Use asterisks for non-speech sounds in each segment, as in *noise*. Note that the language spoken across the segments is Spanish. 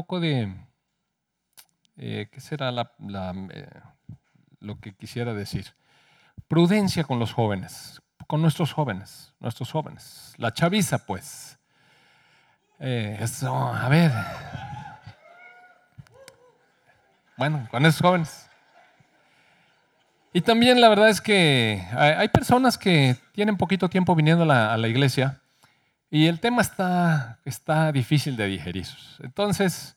poco de, eh, ¿qué será eh, lo que quisiera decir? Prudencia con los jóvenes, con nuestros jóvenes, nuestros jóvenes. La chaviza, pues. Eh, eso, a ver. Bueno, con esos jóvenes. Y también la verdad es que hay personas que tienen poquito tiempo viniendo a la, iglesia y el tema está, está difícil de digerir. Entonces,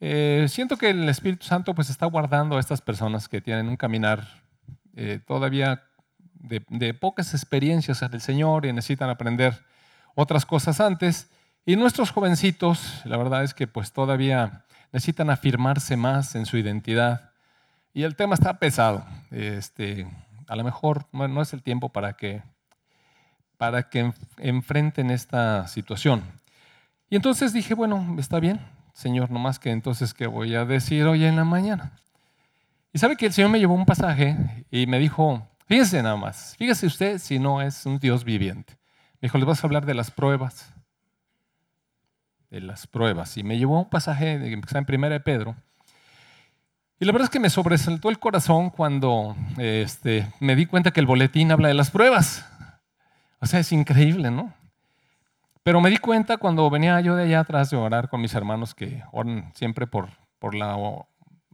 eh, siento que el Espíritu Santo pues está guardando a estas personas que tienen un caminar eh, todavía de, pocas experiencias en el Señor y necesitan aprender otras cosas antes. Y nuestros jovencitos, la verdad es que pues todavía necesitan afirmarse más en su identidad y el tema está pesado. Este, a lo mejor no es el tiempo para que, para que enfrenten esta situación. Y entonces dije, bueno, está bien, Señor, nomás que entonces, ¿qué voy a decir hoy en la mañana? Y sabe que el Señor me llevó un pasaje y me dijo, fíjese nada más, fíjese usted si no es un Dios viviente. Me dijo, le vas a hablar de las pruebas. De las pruebas. Y me llevó un pasaje que está en Primera de Pedro, y la verdad es que me sobresaltó el corazón cuando este, me di cuenta que el boletín habla de las pruebas. O sea, es increíble, ¿no? Pero me di cuenta cuando venía yo de allá atrás de orar con mis hermanos que oran siempre por, por la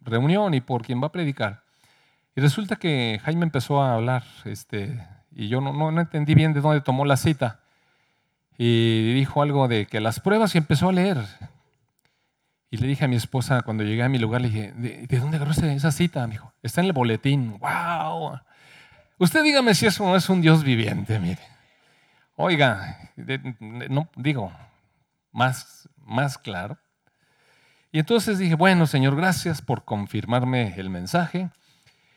reunión y por quien va a predicar. Y resulta que Jaime empezó a hablar este, y yo no, no, entendí bien de dónde tomó la cita. Y dijo algo de que las pruebas y empezó a leer. Y le dije a mi esposa cuando llegué a mi lugar, le dije, ¿de, dónde agarró esa cita? Me dijo, está en el boletín. ¡Wow! Usted dígame si eso no es un Dios viviente, mire. Oiga, no digo más, más claro. Y entonces dije, bueno, Señor, gracias por confirmarme el mensaje.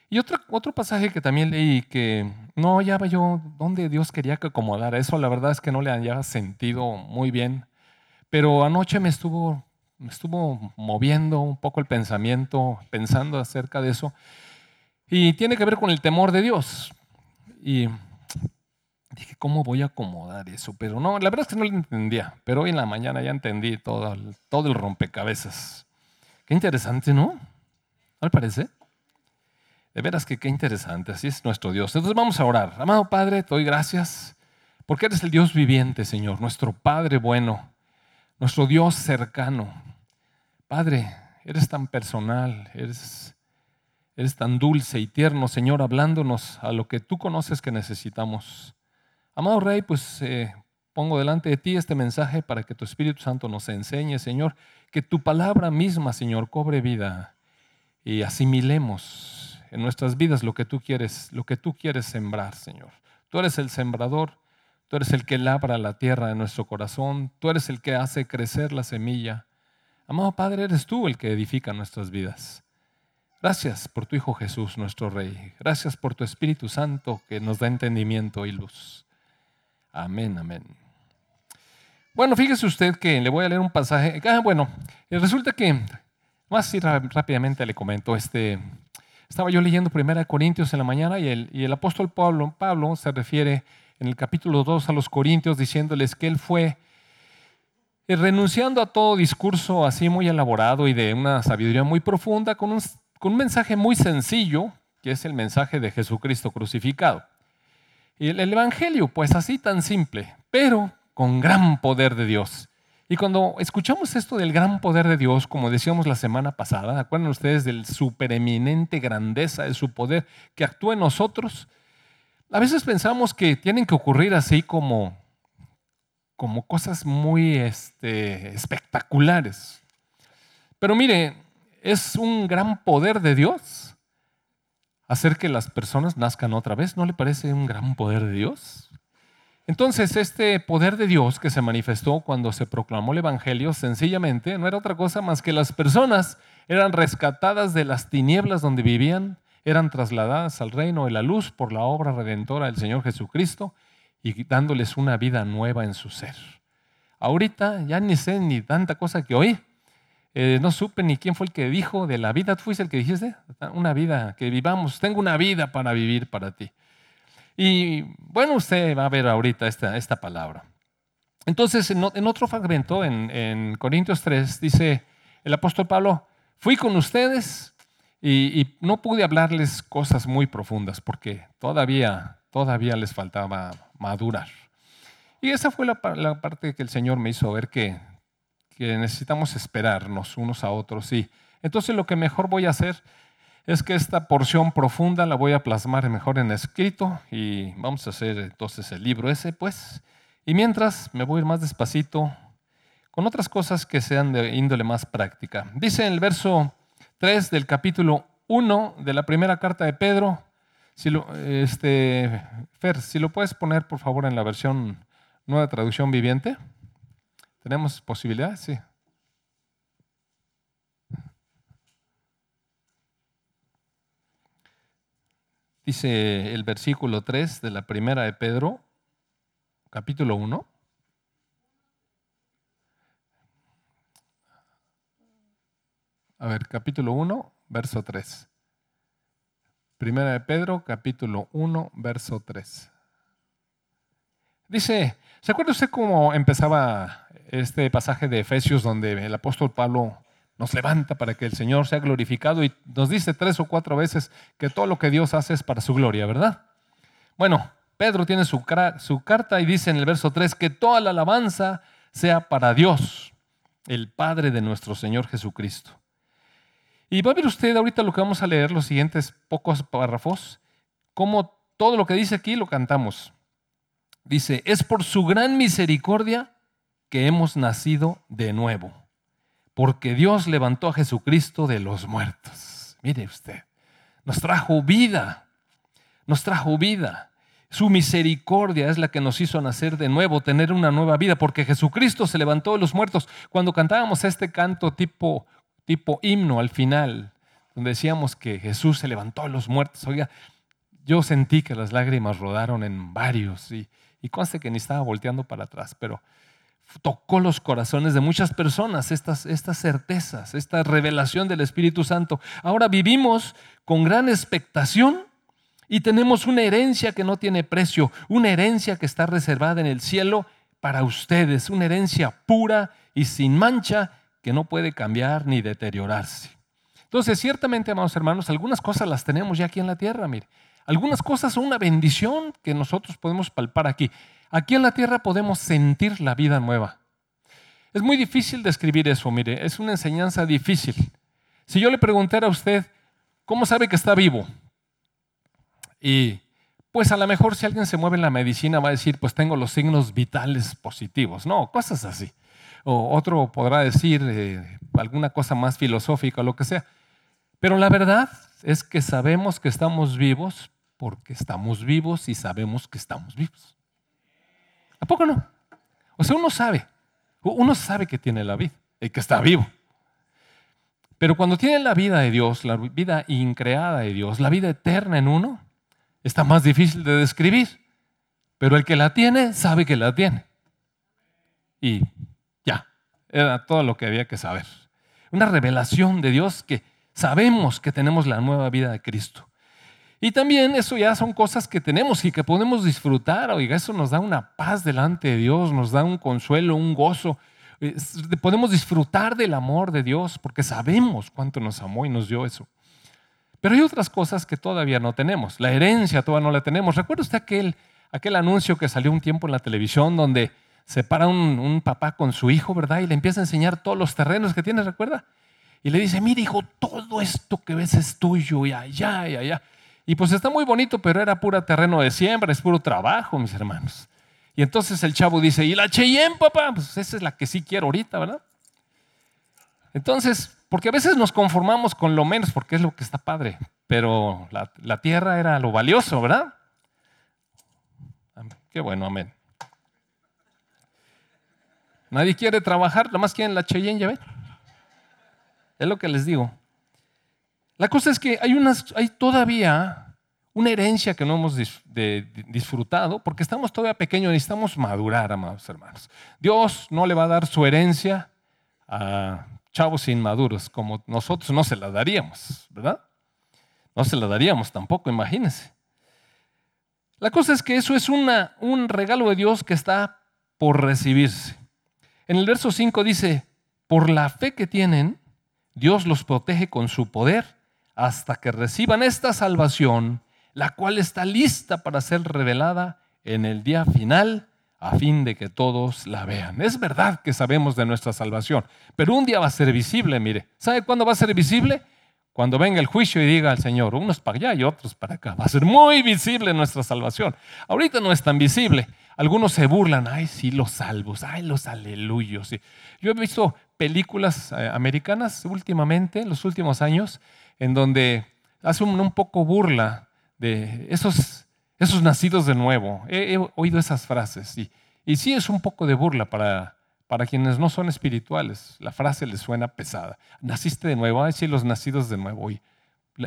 Y otro, otro pasaje que también leí que no hallaba yo dónde Dios quería que acomodara. Eso la verdad es que no le hallaba sentido muy bien. Pero anoche me estuvo me estuvo moviendo un poco el pensamiento, pensando acerca de eso. Y tiene que ver con el temor de Dios. Y dije, ¿cómo voy a acomodar eso? Pero no, la verdad es que no lo entendía. Pero hoy en la mañana ya entendí todo el, todo el rompecabezas. Qué interesante, ¿no? ¿No le parece? De veras que qué interesante, así es nuestro Dios. Entonces vamos a orar. Amado Padre, te doy gracias porque eres el Dios viviente, Señor, nuestro Padre bueno nuestro Dios cercano. Padre, eres tan personal, eres, eres tan dulce y tierno, Señor, hablándonos a lo que tú conoces que necesitamos. Amado Rey, pues eh, pongo delante de ti este mensaje para que tu Espíritu Santo nos enseñe, Señor, que tu palabra misma, Señor, cobre vida y asimilemos en nuestras vidas lo que tú quieres, lo que tú quieres sembrar, Señor. Tú eres el sembrador Tú eres el que labra la tierra de nuestro corazón. Tú eres el que hace crecer la semilla. Amado Padre, eres tú el que edifica nuestras vidas. Gracias por tu Hijo Jesús, nuestro Rey. Gracias por tu Espíritu Santo que nos da entendimiento y luz. Amén, amén. Bueno, fíjese usted que le voy a leer un pasaje. Ah, bueno, resulta que, más así rápidamente le comento, este, estaba yo leyendo Primera Corintios en la mañana y el, y el apóstol Pablo, Pablo se refiere en el capítulo 2 a los Corintios diciéndoles que él fue eh, renunciando a todo discurso así muy elaborado y de una sabiduría muy profunda con un, con un mensaje muy sencillo, que es el mensaje de Jesucristo crucificado. Y el, Evangelio, pues así tan simple, pero con gran poder de Dios. Y cuando escuchamos esto del gran poder de Dios, como decíamos la semana pasada, ¿acuerdan ustedes del supereminente grandeza de su poder que actúa en nosotros? A veces pensamos que tienen que ocurrir así como, como cosas muy este, espectaculares. Pero mire, es un gran poder de Dios hacer que las personas nazcan otra vez. ¿No le parece un gran poder de Dios? Entonces, este poder de Dios que se manifestó cuando se proclamó el Evangelio, sencillamente no era otra cosa más que las personas eran rescatadas de las tinieblas donde vivían eran trasladadas al reino de la luz por la obra redentora del Señor Jesucristo y dándoles una vida nueva en su ser. Ahorita ya ni sé ni tanta cosa que oí. Eh, no supe ni quién fue el que dijo de la vida. ¿Tú fuiste el que dijiste? Una vida, que vivamos. Tengo una vida para vivir para ti. Y bueno, usted va a ver ahorita esta, esta palabra. Entonces, en, otro fragmento, en, en Corintios 3, dice, el apóstol Pablo, fui con ustedes y, no pude hablarles cosas muy profundas porque todavía, todavía les faltaba madurar. Y esa fue la, parte que el Señor me hizo ver que, que necesitamos esperarnos unos a otros. Y entonces lo que mejor voy a hacer es que esta porción profunda la voy a plasmar mejor en escrito y vamos a hacer entonces el libro ese, pues. Y mientras me voy a ir más despacito con otras cosas que sean de índole más práctica. Dice en el verso 3 del capítulo 1 de la primera carta de Pedro, este, Fer, si lo puedes poner por favor en la versión nueva traducción viviente. ¿Tenemos posibilidad? Sí. Dice el versículo 3 de la primera de Pedro, capítulo 1. A ver, capítulo 1, verso 3. Primera de Pedro, capítulo 1, verso 3. Dice, ¿se acuerda usted cómo empezaba este pasaje de Efesios donde el apóstol Pablo nos levanta para que el Señor sea glorificado y nos dice tres o cuatro veces que todo lo que Dios hace es para su gloria, ¿verdad? Bueno, Pedro tiene su, carta y dice en el verso 3 que toda la alabanza sea para Dios, el Padre de nuestro Señor Jesucristo y va a ver usted ahorita lo que vamos a leer, los siguientes pocos párrafos, cómo todo lo que dice aquí lo cantamos. Dice, es por su gran misericordia que hemos nacido de nuevo, porque Dios levantó a Jesucristo de los muertos. Mire usted, nos trajo vida, nos trajo vida. Su misericordia es la que nos hizo nacer de nuevo, tener una nueva vida, porque Jesucristo se levantó de los muertos. Cuando cantábamos este canto tipo tipo himno al final, donde decíamos que Jesús se levantó a los muertos. Oiga, yo sentí que las lágrimas rodaron en varios y, y conste que ni estaba volteando para atrás, pero tocó los corazones de muchas personas estas, estas certezas, esta revelación del Espíritu Santo. Ahora vivimos con gran expectación y tenemos una herencia que no tiene precio, una herencia que está reservada en el cielo para ustedes, una herencia pura y sin mancha que no puede cambiar ni deteriorarse. Entonces, ciertamente, amados hermanos, algunas cosas las tenemos ya aquí en la tierra, mire. Algunas cosas son una bendición que nosotros podemos palpar aquí. Aquí en la tierra podemos sentir la vida nueva. Es muy difícil describir eso, mire, es una enseñanza difícil. Si yo le preguntara a usted, ¿cómo sabe que está vivo? Y pues a lo mejor si alguien se mueve en la medicina va a decir, pues tengo los signos vitales positivos. No, cosas así o otro podrá decir eh, alguna cosa más filosófica o lo que sea. Pero la verdad es que sabemos que estamos vivos porque estamos vivos y sabemos que estamos vivos. ¿A poco no? O sea, uno sabe, uno sabe que tiene la vida y que está vivo. Pero cuando tiene la vida de Dios, la vida increada de Dios, la vida eterna en uno, está más difícil de describir. Pero el que la tiene, sabe que la tiene. Y era todo lo que había que saber. Una revelación de Dios que sabemos que tenemos la nueva vida de Cristo. Y también eso ya son cosas que tenemos y que podemos disfrutar. Oiga, eso nos da una paz delante de Dios, nos da un consuelo, un gozo. Podemos disfrutar del amor de Dios porque sabemos cuánto nos amó y nos dio eso. Pero hay otras cosas que todavía no tenemos. La herencia todavía no la tenemos. ¿Recuerda usted aquel, aquel anuncio que salió un tiempo en la televisión donde se para un, papá con su hijo, ¿verdad? Y le empieza a enseñar todos los terrenos que tiene, ¿recuerda? Y le dice, mira hijo, todo esto que ves es tuyo y allá y allá. Y pues está muy bonito, pero era puro terreno de siembra, es puro trabajo, mis hermanos. Y entonces el chavo dice, ¿y la Cheyenne, papá? Pues esa es la que sí quiero ahorita, ¿verdad? Entonces, porque a veces nos conformamos con lo menos, porque es lo que está padre, pero la, la tierra era lo valioso, ¿verdad? Qué bueno, amén. Nadie quiere trabajar, más quieren la Cheyenne, ya ven. Es lo que les digo. La cosa es que hay, hay todavía una herencia que no hemos disfrutado porque estamos todavía pequeños, necesitamos madurar, amados hermanos. Dios no le va a dar su herencia a chavos inmaduros como nosotros no se la daríamos, ¿verdad? No se la daríamos tampoco, imagínense. La cosa es que eso es un regalo de Dios que está por recibirse. En el verso 5 dice, por la fe que tienen, Dios los protege con su poder hasta que reciban esta salvación, la cual está lista para ser revelada en el día final a fin de que todos la vean. Es verdad que sabemos de nuestra salvación, pero un día va a ser visible, mire. ¿Sabe cuándo va a ser visible? Cuando venga el juicio y diga al Señor, unos para allá y otros para acá. Va a ser muy visible nuestra salvación. Ahorita no es tan visible. Algunos se burlan, ay, sí, los salvos, ay, los aleluyos. Yo he visto películas eh, americanas últimamente, en los últimos años, en donde hacen un, poco burla de esos, esos nacidos de nuevo. He, oído esas frases y, y, sí es un poco de burla para, para quienes no son espirituales. La frase les suena pesada. Naciste de nuevo, ay, sí, los nacidos de nuevo. Y,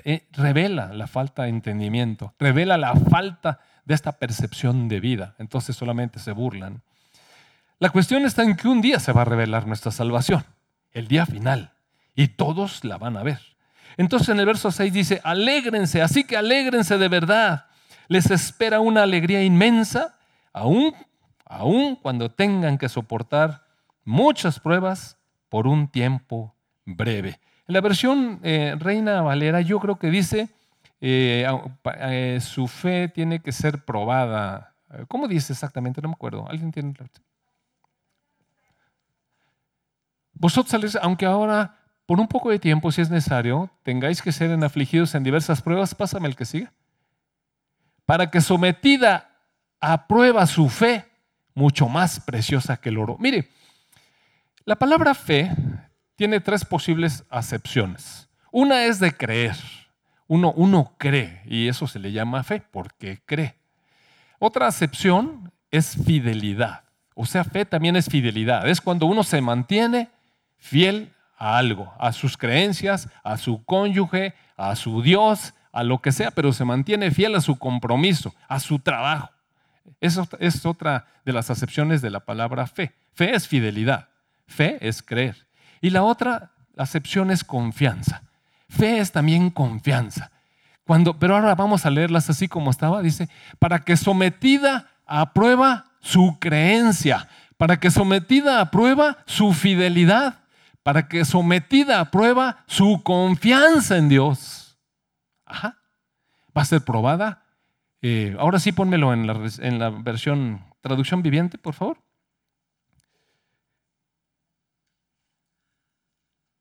eh, revela la falta de entendimiento, revela la falta de esta percepción de vida. Entonces solamente se burlan. La cuestión está en que un día se va a revelar nuestra salvación, el día final, y todos la van a ver. Entonces en el verso 6 dice, alégrense, así que alégrense de verdad. Les espera una alegría inmensa, aún, aún cuando tengan que soportar muchas pruebas por un tiempo breve. En la versión eh, Reina Valera yo creo que dice, eh, eh, su fe tiene que ser probada. ¿Cómo dice exactamente? No me acuerdo. ¿Alguien tiene Vosotros, aunque ahora por un poco de tiempo, si es necesario, tengáis que ser en afligidos en diversas pruebas, pásame el que siga. Para que sometida a prueba su fe, mucho más preciosa que el oro. Mire, la palabra fe tiene tres posibles acepciones. Una es de creer. Uno, uno cree y eso se le llama fe porque cree. Otra acepción es fidelidad. O sea, fe también es fidelidad. Es cuando uno se mantiene fiel a algo, a sus creencias, a su cónyuge, a su Dios, a lo que sea, pero se mantiene fiel a su compromiso, a su trabajo. Eso es otra de las acepciones de la palabra fe. Fe es fidelidad, fe es creer. Y la otra acepción es confianza. Fe es también confianza. Cuando, pero ahora vamos a leerlas así como estaba, dice, para que sometida a prueba su creencia, para que sometida a prueba su fidelidad, para que sometida a prueba su confianza en Dios. Ajá. Va a ser probada. Eh, ahora sí, pónmelo en la, en la versión traducción viviente, por favor.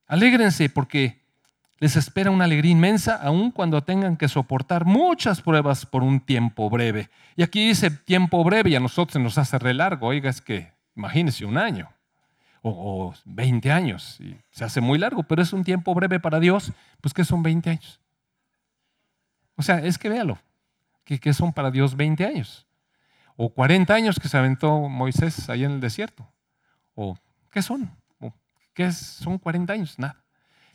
Alégrense porque les espera una alegría inmensa, aun cuando tengan que soportar muchas pruebas por un tiempo breve. Y aquí dice tiempo breve y a nosotros se nos hace re largo. Oiga, es que imagínense un año o, 20 años. Y se hace muy largo, pero es un tiempo breve para Dios, pues que son 20 años. O sea, es que véalo, que, son para Dios 20 años. O 40 años que se aventó Moisés ahí en el desierto. O, ¿qué son? ¿Qué son 40 años? Nada.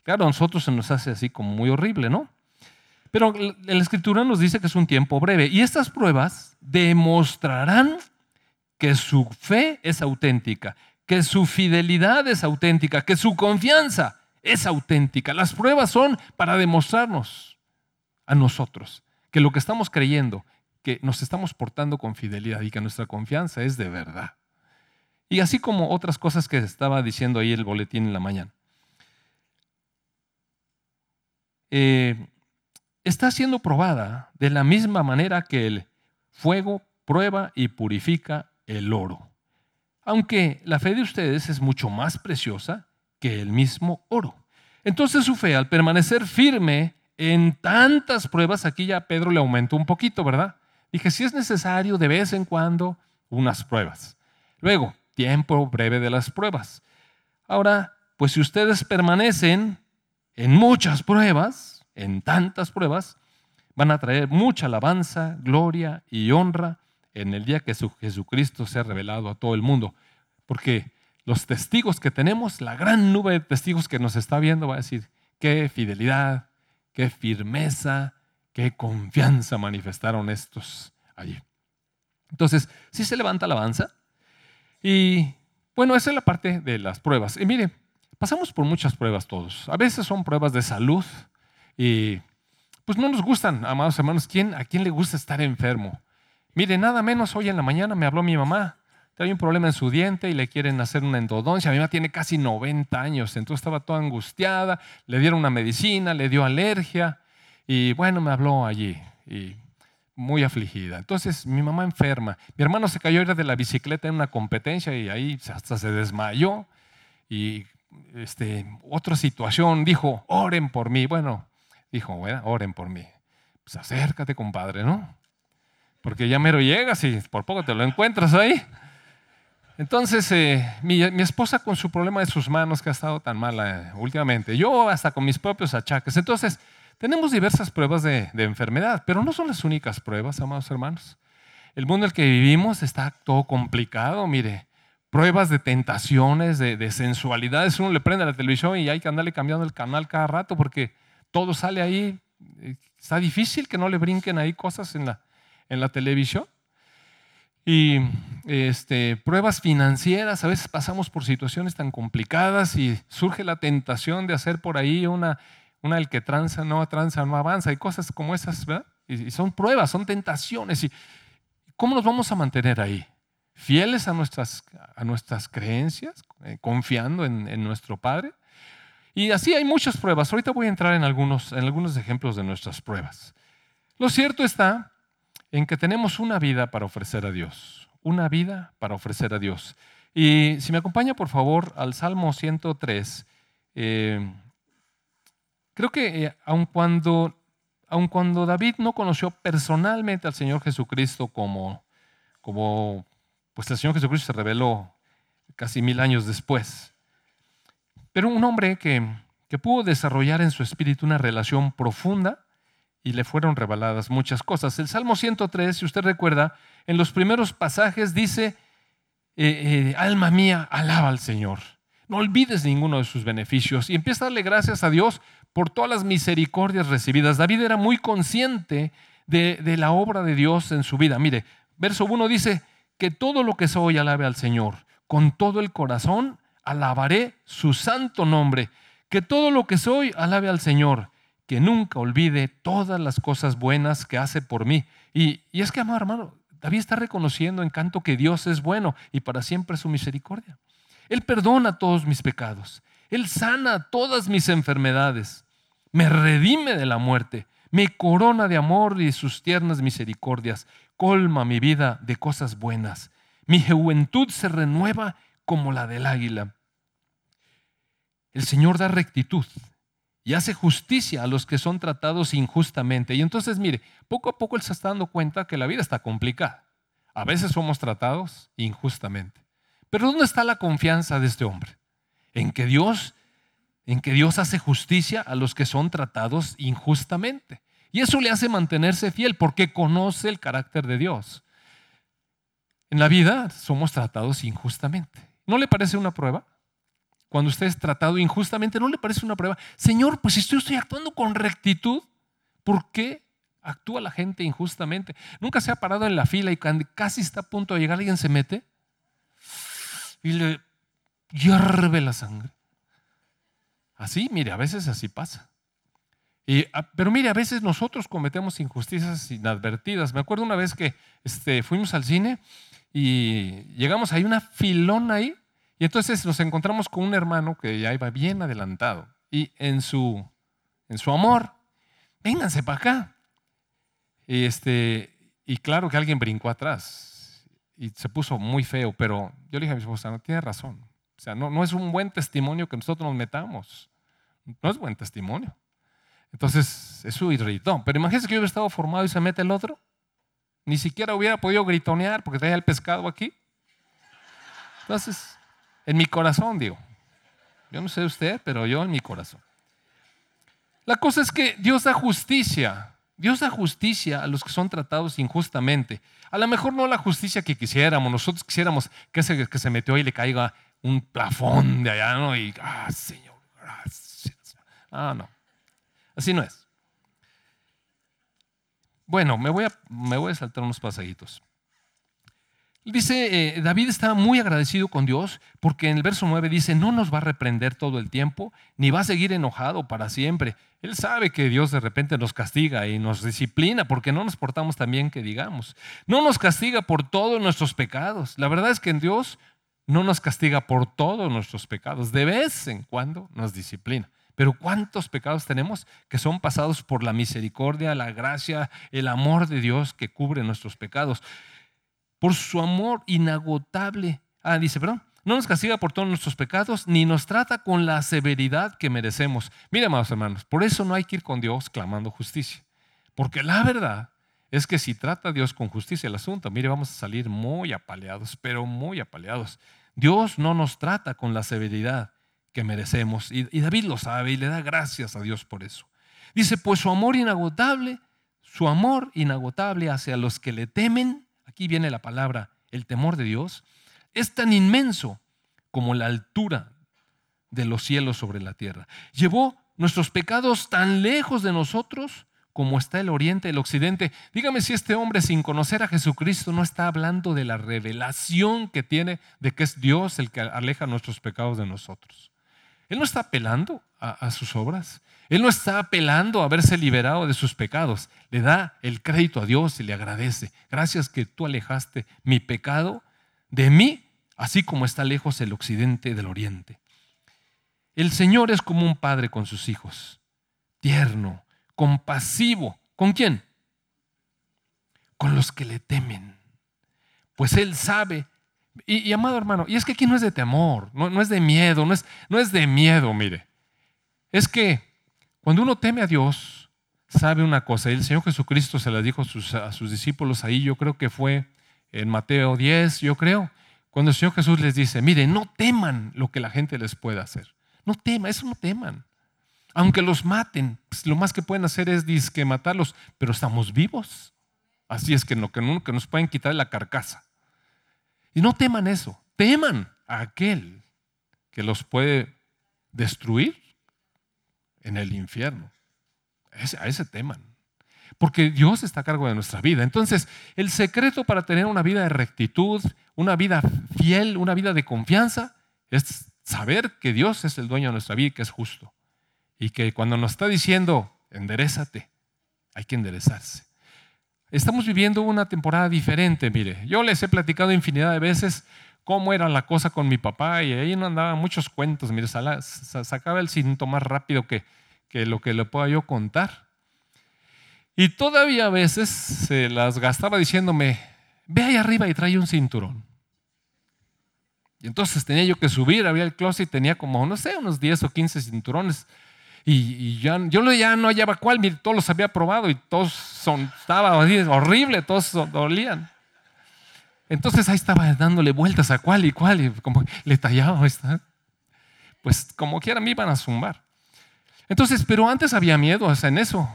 Claro, a nosotros se nos hace así como muy horrible, ¿no? Pero la escritura nos dice que es un tiempo breve. Y estas pruebas demostrarán que su fe es auténtica que su fidelidad es auténtica, que su confianza es auténtica. Las pruebas son para demostrarnos a nosotros que lo que estamos creyendo, que nos estamos portando con fidelidad y que nuestra confianza es de verdad. Y así como otras cosas que estaba diciendo ahí el boletín en la mañana. Eh, está siendo probada de la misma manera que el fuego prueba y purifica el oro aunque la fe de ustedes es mucho más preciosa que el mismo oro. Entonces su fe, al permanecer firme en tantas pruebas, aquí ya Pedro le aumentó un poquito, ¿verdad? Dije, si es necesario de vez en cuando unas pruebas. Luego, tiempo breve de las pruebas. Ahora, pues si ustedes permanecen en muchas pruebas, en tantas pruebas, van a traer mucha alabanza, gloria y honra en el día que Jesucristo sea revelado a todo el mundo. Porque los testigos que tenemos, la gran nube de testigos que nos está viendo, va a decir, qué fidelidad, qué firmeza, qué confianza manifestaron estos allí. Entonces, sí se levanta alabanza. Y bueno, esa es la parte de las pruebas. Y mire, pasamos por muchas pruebas todos. A veces son pruebas de salud y pues no nos gustan, amados hermanos. ¿Quién, ¿A quién le gusta estar enfermo? Mire, nada menos hoy en la mañana me habló mi mamá trae un problema en su diente y le quieren hacer una endodoncia. Mi mamá tiene casi 90 años, entonces estaba toda angustiada, le dieron una medicina, le dio alergia y bueno, me habló allí y muy afligida. Entonces mi mamá enferma. Mi hermano se cayó de la bicicleta en una competencia y ahí hasta se desmayó. Y este, otra situación, dijo, oren por mí. Bueno, dijo, bueno, oren por mí. Pues acércate, compadre, ¿no? Porque ya mero llegas y por poco te lo encuentras ahí. Entonces, eh, mi, esposa con su problema de sus manos que ha estado tan mala eh, últimamente, yo hasta con mis propios achaques. Entonces, tenemos diversas pruebas de, enfermedad, pero no son las únicas pruebas, amados hermanos. El mundo en el que vivimos está todo complicado, mire. Pruebas de tentaciones, de, sensualidades. Uno le prende la televisión y hay que andarle cambiando el canal cada rato porque todo sale ahí. Está difícil que no le brinquen ahí cosas en la, en la televisión. Y este, pruebas financieras, a veces pasamos por situaciones tan complicadas y surge la tentación de hacer por ahí una una el que tranza, no tranza, no avanza, y cosas como esas, ¿verdad? Y, son pruebas, son tentaciones. ¿Y cómo nos vamos a mantener ahí? ¿Fieles a nuestras, a nuestras creencias, eh, confiando en, nuestro Padre? Y así hay muchas pruebas. Ahorita voy a entrar en algunos, en algunos ejemplos de nuestras pruebas. Lo cierto está en que tenemos una vida para ofrecer a Dios. Una vida para ofrecer a Dios. Y si me acompaña, por favor, al Salmo 103. Eh, Creo que eh, aun, cuando, aun cuando David no conoció personalmente al Señor Jesucristo como, como pues el Señor Jesucristo se reveló casi mil años después, pero un hombre que, que pudo desarrollar en su espíritu una relación profunda y le fueron reveladas muchas cosas. El Salmo 103, si usted recuerda, en los primeros pasajes dice, eh, eh, alma mía, alaba al Señor. No olvides ninguno de sus beneficios y empieza a darle gracias a Dios por todas las misericordias recibidas. David era muy consciente de, la obra de Dios en su vida. Mire, verso 1 dice, que todo lo que soy alabe al Señor. Con todo el corazón alabaré su santo nombre. Que todo lo que soy alabe al Señor. Que nunca olvide todas las cosas buenas que hace por mí. Y, y es que, amado hermano, David está reconociendo en canto que Dios es bueno y para siempre su misericordia. Él perdona todos mis pecados. Él sana todas mis enfermedades, me redime de la muerte, me corona de amor y sus tiernas misericordias, colma mi vida de cosas buenas. Mi juventud se renueva como la del águila. El Señor da rectitud y hace justicia a los que son tratados injustamente. Y entonces, mire, poco a poco Él se está dando cuenta que la vida está complicada. A veces somos tratados injustamente. Pero ¿dónde está la confianza de este hombre? en que Dios, en que Dios hace justicia a los que son tratados injustamente. Y eso le hace mantenerse fiel porque conoce el carácter de Dios. En la vida somos tratados injustamente. ¿No le parece una prueba? Cuando usted es tratado injustamente, ¿no le parece una prueba? Señor, pues si yo estoy actuando con rectitud, ¿por qué actúa la gente injustamente? Nunca se ha parado en la fila y casi está a punto de llegar alguien se mete y le hierve la sangre. Así, mire, a veces así pasa. Ah, pero mire, a veces nosotros cometemos injusticias inadvertidas. Me acuerdo una vez que este, fuimos al cine y llegamos, hay una filona ahí, y entonces nos encontramos con un hermano que ya iba bien adelantado. Y en su, en su amor, vénganse para acá. Y, este, y claro que alguien brincó atrás y se puso muy feo, pero yo le dije a mi esposa, no tiene razón. O sea, no, no es un buen testimonio que nosotros nos metamos. No es buen testimonio. Entonces, eso irritó. Pero imagínense que yo hubiera estado formado y se mete el otro. Ni siquiera hubiera podido gritonear porque traía el pescado aquí. Entonces, en mi corazón, digo. Yo no sé usted, pero yo en mi corazón. La cosa es que Dios da justicia. Dios da justicia a los que son tratados injustamente. A lo mejor no la justicia que quisiéramos. Nosotros quisiéramos que ese que se metió y le caiga un plafón de allá, ¿no? Y, ah, Señor, gracias. Ah, no. Así no es. Bueno, me voy a, me voy a saltar unos pasajitos. Dice, eh, David estaba muy agradecido con Dios porque en el verso 9 dice, no nos va a reprender todo el tiempo, ni va a seguir enojado para siempre. Él sabe que Dios de repente nos castiga y nos disciplina porque no nos portamos tan bien que digamos. No nos castiga por todos nuestros pecados. La verdad es que en Dios no nos castiga por todos nuestros pecados. De vez en cuando nos disciplina. Pero ¿cuántos pecados tenemos que son pasados por la misericordia, la gracia, el amor de Dios que cubre nuestros pecados? Por su amor inagotable. Ah, dice, perdón. No nos castiga por todos nuestros pecados, ni nos trata con la severidad que merecemos. Mira, amados hermanos, por eso no hay que ir con Dios clamando justicia. Porque la verdad es que si trata Dios con justicia el asunto, mire, vamos a salir muy apaleados, pero muy apaleados. Dios no nos trata con la severidad que merecemos. Y, David lo sabe y le da gracias a Dios por eso. Dice, pues su amor inagotable, su amor inagotable hacia los que le temen, aquí viene la palabra, el temor de Dios, es tan inmenso como la altura de los cielos sobre la tierra. Llevó nuestros pecados tan lejos de nosotros como está el oriente, el occidente. Dígame si este hombre sin conocer a Jesucristo no está hablando de la revelación que tiene de que es Dios el que aleja nuestros pecados de nosotros. Él no está apelando a, sus obras. Él no está apelando a haberse liberado de sus pecados. Le da el crédito a Dios y le agradece. Gracias que tú alejaste mi pecado de mí, así como está lejos el occidente del oriente. El Señor es como un padre con sus hijos, tierno, compasivo. ¿Con quién? Con los que le temen. Pues Él sabe. Y, amado hermano, y es que aquí no es de temor, no, es de miedo, no es, no es de miedo, mire. Es que cuando uno teme a Dios, sabe una cosa. El Señor Jesucristo se la dijo a sus, discípulos ahí, yo creo que fue en Mateo 10, yo creo, cuando el Señor Jesús les dice, mire, no teman lo que la gente les pueda hacer. No teman, eso no teman. Aunque los maten, pues, lo más que pueden hacer es disque matarlos, pero estamos vivos. Así es que no, que, no, que nos pueden quitar la carcasa. Y no teman eso, teman a aquel que los puede destruir en el infierno. A ese teman. Porque Dios está a cargo de nuestra vida. Entonces, el secreto para tener una vida de rectitud, una vida fiel, una vida de confianza, es saber que Dios es el dueño de nuestra vida y que es justo. Y que cuando nos está diciendo, enderezate, hay que enderezarse. Estamos viviendo una temporada diferente, mire. Yo les he platicado infinidad de veces cómo era la cosa con mi papá y ahí no andaban muchos cuentos. Mire, sacaba el cinto más rápido que, que lo que le pueda yo contar. Y todavía a veces se las gastaba diciéndome, ve ahí arriba y trae un cinturón. Y entonces tenía yo que subir, había el closet y tenía como, no sé, unos 10 o 15 cinturones. Y, ya, yo ya no hallaba cuál, todos los había probado y todos son, estaba horrible, todos dolían. Entonces ahí estaba dándole vueltas a cuál y cuál, y como le tallaba, pues como quiera me iban a zumbar. Entonces, pero antes había miedo o sea, en eso.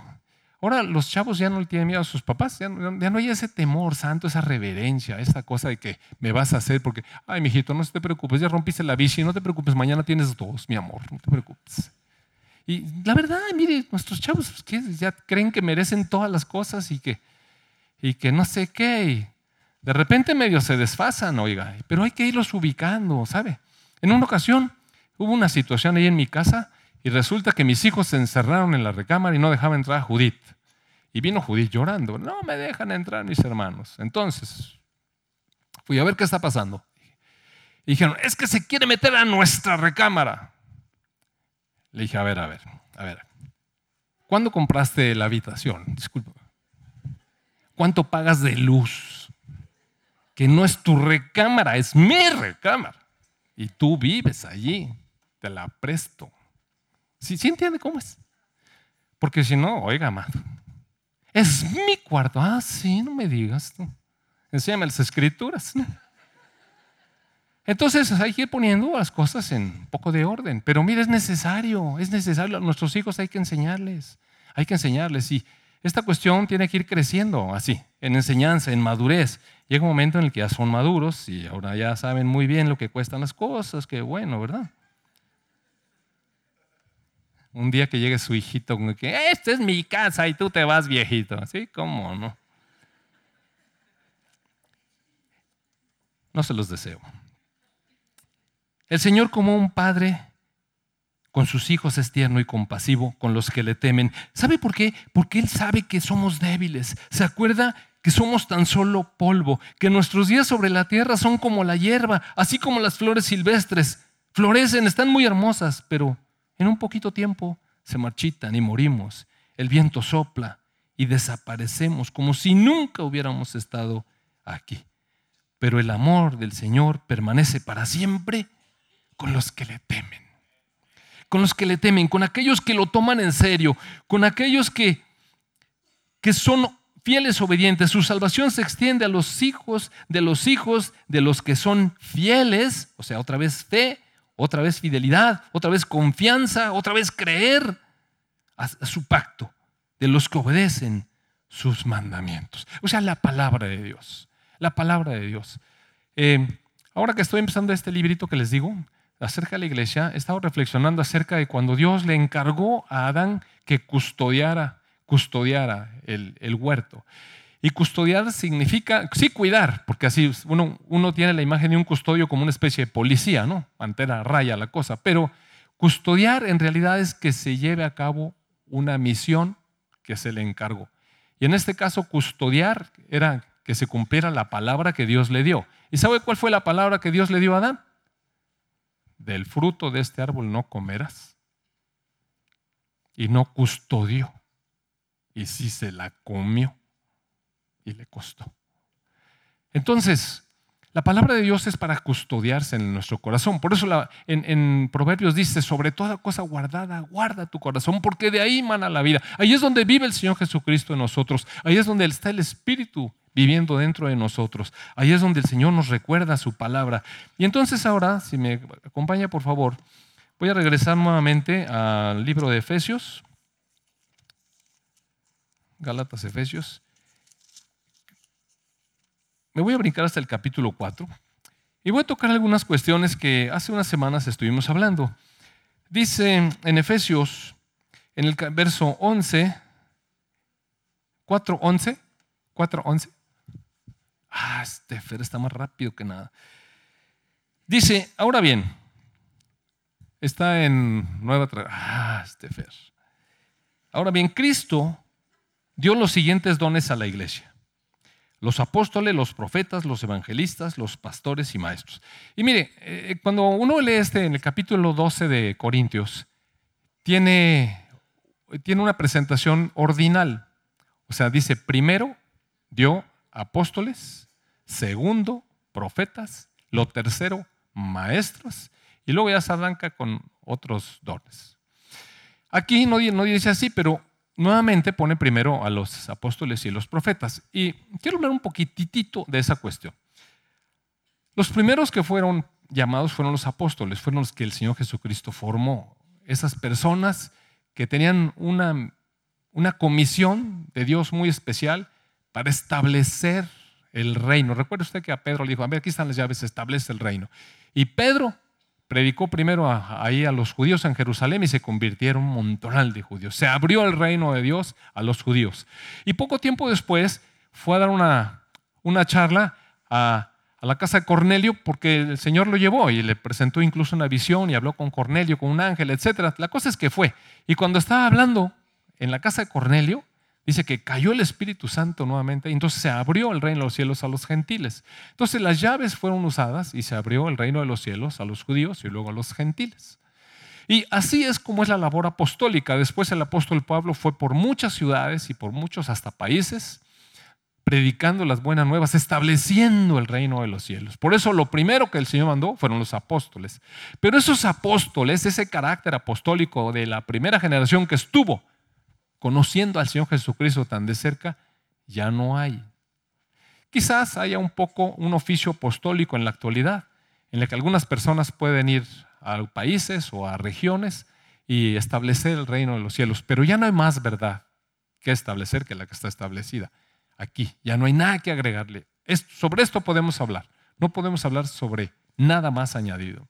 Ahora los chavos ya no tienen miedo a sus papás, ya no, hay ese temor santo, esa reverencia, esa cosa de que me vas a hacer porque, ay, mijito, no te preocupes, ya rompiste la bici, no te preocupes, mañana tienes dos, mi amor, no te preocupes. Y la verdad, mire, nuestros chavos pues, ya creen que merecen todas las cosas y que, y que no sé qué. de repente medio se desfasan, oiga, pero hay que irlos ubicando, ¿sabe? En una ocasión hubo una situación ahí en mi casa y resulta que mis hijos se encerraron en la recámara y no dejaban entrar a Judith. Y vino Judith llorando, no me dejan entrar mis hermanos. Entonces, fui a ver qué está pasando. Y dijeron, es que se quiere meter a nuestra recámara. Le dije, a ver, a ver, a ver. ¿Cuándo compraste la habitación? Disculpa. ¿Cuánto pagas de luz? Que no es tu recámara, es mi recámara. Y tú vives allí. Te la presto. ¿Sí, ¿Sí entiende cómo es? Porque si no, oiga, amado. Es mi cuarto. Ah, sí, no me digas tú. Enséñame las escrituras. *laughs* Entonces hay que ir poniendo las cosas en un poco de orden. Pero mire, es necesario, es necesario. A nuestros hijos hay que enseñarles. Hay que enseñarles. Y esta cuestión tiene que ir creciendo así, en enseñanza, en madurez. Llega un momento en el que ya son maduros y ahora ya saben muy bien lo que cuestan las cosas, que bueno, ¿verdad? Un día que llegue su hijito con que, esta es mi casa y tú te vas viejito. ¿Sí? ¿Cómo no? No se los deseo. El Señor como un padre con sus hijos es tierno y compasivo con los que le temen. ¿Sabe por qué? Porque Él sabe que somos débiles. ¿Se acuerda que somos tan solo polvo? Que nuestros días sobre la tierra son como la hierba, así como las flores silvestres. Florecen, están muy hermosas, pero en un poquito tiempo se marchitan y morimos. El viento sopla y desaparecemos como si nunca hubiéramos estado aquí. Pero el amor del Señor permanece para siempre con los que le temen. Con los que le temen, con aquellos que lo toman en serio, con aquellos que, que son fieles obedientes. Su salvación se extiende a los hijos de los hijos de los que son fieles, o sea, otra vez fe, otra vez fidelidad, otra vez confianza, otra vez creer a, su pacto, de los que obedecen sus mandamientos. O sea, la palabra de Dios, la palabra de Dios. Eh, ahora que estoy empezando este librito que les digo, acerca de la iglesia, he estado reflexionando acerca de cuando Dios le encargó a Adán que custodiara, custodiara el, el huerto. Y custodiar significa, sí, cuidar, porque así uno, uno tiene la imagen de un custodio como una especie de policía, ¿no? Mantera raya la cosa, pero custodiar en realidad es que se lleve a cabo una misión que se le encargó. Y en este caso, custodiar era que se cumpliera la palabra que Dios le dio. ¿Y sabe cuál fue la palabra que Dios le dio a Adán? Del fruto de este árbol no comerás. Y no custodió. Y sí se la comió. Y le costó. Entonces, la palabra de Dios es para custodiarse en nuestro corazón. Por eso en, Proverbios dice, sobre toda cosa guardada, guarda tu corazón, porque de ahí mana la vida. Ahí es donde vive el Señor Jesucristo en nosotros. Ahí es donde está el Espíritu viviendo dentro de nosotros. Ahí es donde el Señor nos recuerda su palabra. Y entonces ahora, si me acompaña por favor, voy a regresar nuevamente al libro de Efesios. Galatas Efesios. Me voy a brincar hasta el capítulo 4 y voy a tocar algunas cuestiones que hace unas semanas estuvimos hablando. Dice en Efesios, en el verso 11, 4.11, 4.11. Ah, este Fer está más rápido que nada. Dice, ahora bien, está en nueva... Ah, este Fer. Ahora bien, Cristo dio los siguientes dones a la iglesia los apóstoles, los profetas, los evangelistas, los pastores y maestros. Y mire, eh, cuando uno lee este en el capítulo 12 de Corintios, tiene, tiene una presentación ordinal. O sea, dice, primero dio apóstoles, segundo profetas, lo tercero maestros, y luego ya se arranca con otros dones. Aquí no, no dice así, pero nuevamente pone primero a los apóstoles y los profetas. Y quiero hablar un poquitito de esa cuestión. Los primeros que fueron llamados fueron los apóstoles, fueron los que el Señor Jesucristo formó. Esas personas que tenían una, una comisión de Dios muy especial para establecer el reino. Recuerda usted que a Pedro le dijo, a ver, aquí están las llaves, establece el reino. Y Pedro predicó primero ahí a los judíos en Jerusalén y se convirtieron un montonal de judíos. Se abrió el reino de Dios a los judíos. Y poco tiempo después fue a dar una, una charla a, a, la casa de Cornelio porque el Señor lo llevó y le presentó incluso una visión y habló con Cornelio, con un ángel, etc. La cosa es que fue. Y cuando estaba hablando en la casa de Cornelio, dice que cayó el Espíritu Santo nuevamente y entonces se abrió el reino de los cielos a los gentiles. Entonces las llaves fueron usadas y se abrió el reino de los cielos a los judíos y luego a los gentiles. Y así es como es la labor apostólica. Después el apóstol Pablo fue por muchas ciudades y por muchos hasta países predicando las buenas nuevas, estableciendo el reino de los cielos. Por eso lo primero que el Señor mandó fueron los apóstoles. Pero esos apóstoles, ese carácter apostólico de la primera generación que estuvo conociendo al Señor Jesucristo tan de cerca, ya no hay. Quizás haya un poco un oficio apostólico en la actualidad, en el que algunas personas pueden ir a países o a regiones y establecer el reino de los cielos, pero ya no hay más verdad que establecer que la que está establecida aquí. Ya no hay nada que agregarle. sobre esto podemos hablar, no podemos hablar sobre nada más añadido.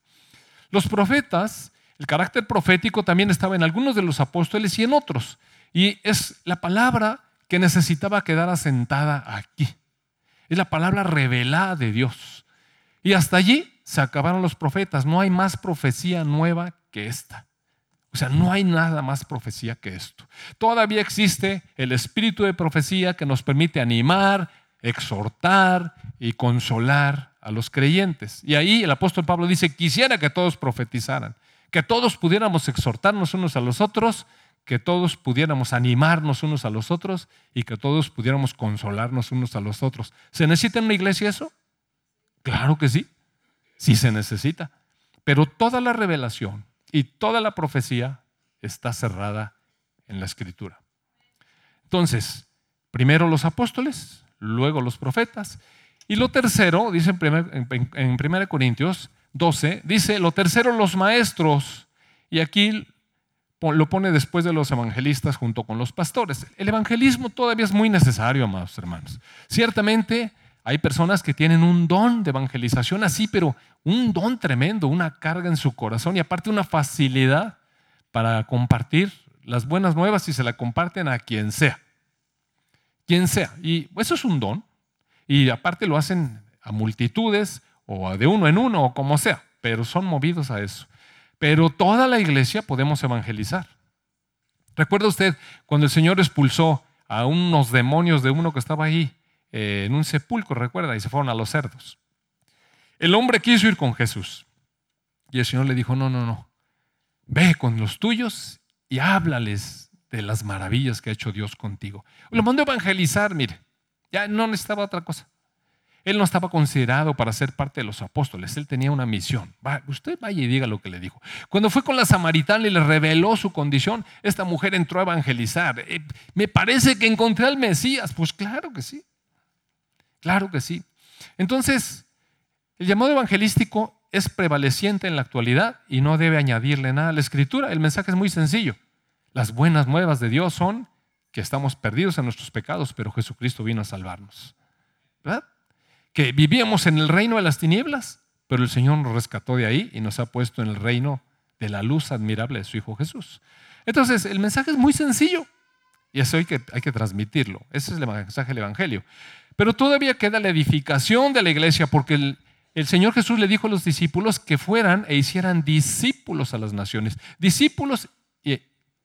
Los profetas, el carácter profético también estaba en algunos de los apóstoles y en otros. Y es la palabra que necesitaba quedar asentada aquí. Es la palabra revelada de Dios. Y hasta allí se acabaron los profetas. No hay más profecía nueva que esta. O sea, no hay nada más profecía que esto. Todavía existe el espíritu de profecía que nos permite animar, exhortar y consolar a los creyentes. Y ahí el apóstol Pablo dice, quisiera que todos profetizaran, que todos pudiéramos exhortarnos unos a los otros, que todos pudiéramos animarnos unos a los otros y que todos pudiéramos consolarnos unos a los otros. ¿Se necesita en una iglesia eso? Claro que sí, sí se necesita. Pero toda la revelación y toda la profecía está cerrada en la escritura. Entonces, primero los apóstoles, luego los profetas. Y lo tercero, dice en 1 Corintios 12, dice, lo tercero los maestros. Y aquí lo pone después de los evangelistas junto con los pastores. El evangelismo todavía es muy necesario, amados hermanos. Ciertamente hay personas que tienen un don de evangelización así, pero un don tremendo, una carga en su corazón y aparte una facilidad para compartir las buenas nuevas y se la comparten a quien sea quien sea. Y eso es un don. Y aparte lo hacen a multitudes o de uno en uno o como sea, pero son movidos a eso. Pero toda la iglesia podemos evangelizar. ¿Recuerda usted cuando el Señor expulsó a unos demonios de uno que estaba ahí eh, en un sepulcro, recuerda, y se fueron a los cerdos? El hombre quiso ir con Jesús. Y el Señor le dijo, no, no, no, ve con los tuyos y háblales de las maravillas que ha hecho Dios contigo. Lo mandó a evangelizar, mire, ya no necesitaba otra cosa. Él no estaba considerado para ser parte de los apóstoles, él tenía una misión. usted vaya y diga lo que le dijo. Cuando fue con la samaritana y le reveló su condición, esta mujer entró a evangelizar. Eh, me parece que encontré al Mesías. Pues claro que sí, claro que sí. Entonces, el llamado evangelístico es prevaleciente en la actualidad y no debe añadirle nada a la escritura. El mensaje es muy sencillo. Las buenas nuevas de Dios son que estamos perdidos en nuestros pecados, pero Jesucristo vino a salvarnos. ¿Verdad? Que vivíamos en el reino de las tinieblas, pero el Señor nos rescató de ahí y nos ha puesto en el reino de la luz admirable de su Hijo Jesús. Entonces, el mensaje es muy sencillo y eso hay que, transmitirlo. Ese es el mensaje del Evangelio. Pero todavía queda la edificación de la iglesia porque el, Señor Jesús le dijo a los discípulos que fueran e hicieran discípulos a las naciones. Discípulos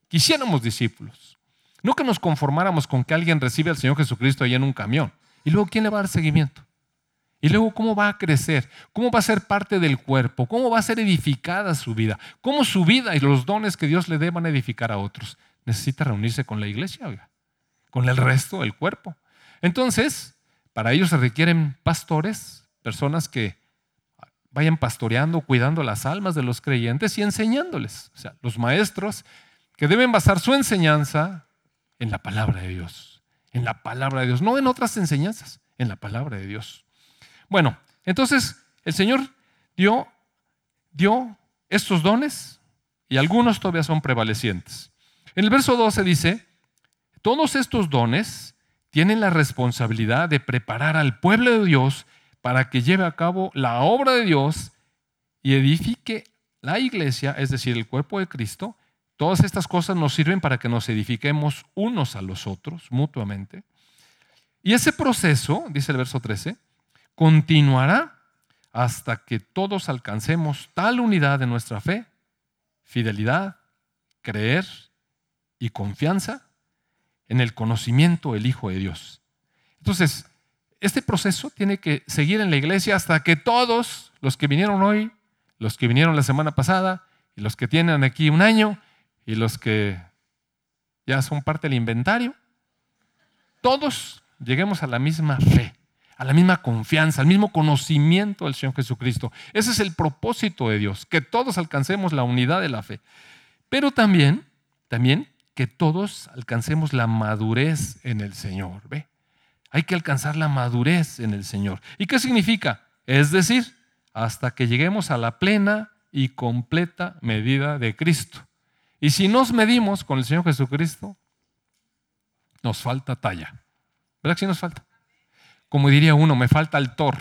quisiéramos discípulos. No que nos conformáramos con que alguien recibe al Señor Jesucristo ahí en un camión. Y luego, ¿quién le va a dar seguimiento? Y luego, ¿cómo va a crecer? ¿Cómo va a ser parte del cuerpo? ¿Cómo va a ser edificada su vida? ¿Cómo su vida y los dones que Dios le dé van a edificar a otros? Necesita reunirse con la iglesia, con el resto del cuerpo. Entonces, para ello se requieren pastores, personas que vayan pastoreando, cuidando las almas de los creyentes y enseñándoles. O sea, los maestros que deben basar su enseñanza en la palabra de Dios, en la palabra de Dios, no en otras enseñanzas, en la palabra de Dios. Bueno, entonces el Señor dio, dio estos dones y algunos todavía son prevalecientes. En el verso 12 dice, todos estos dones tienen la responsabilidad de preparar al pueblo de Dios para que lleve a cabo la obra de Dios y edifique la iglesia, es decir, el cuerpo de Cristo, Todas estas cosas nos sirven para que nos edifiquemos unos a los otros mutuamente. Y ese proceso, dice el verso 13, continuará hasta que todos alcancemos tal unidad de nuestra fe, fidelidad, creer y confianza en el conocimiento del Hijo de Dios. Entonces, este proceso tiene que seguir en la iglesia hasta que todos los que vinieron hoy, los que vinieron la semana pasada y los que tienen aquí un año, y los que ya son parte del inventario, todos lleguemos a la misma fe, a la misma confianza, al mismo conocimiento del Señor Jesucristo. Ese es el propósito de Dios, que todos alcancemos la unidad de la fe. Pero también, también que todos alcancemos la madurez en el Señor. ¿Ve? Hay que alcanzar la madurez en el Señor. ¿Y qué significa? Es decir, hasta que lleguemos a la plena y completa medida de Cristo. Y si nos medimos con el Señor Jesucristo, nos falta talla. ¿Verdad que sí nos falta? Como diría uno, me falta el tor.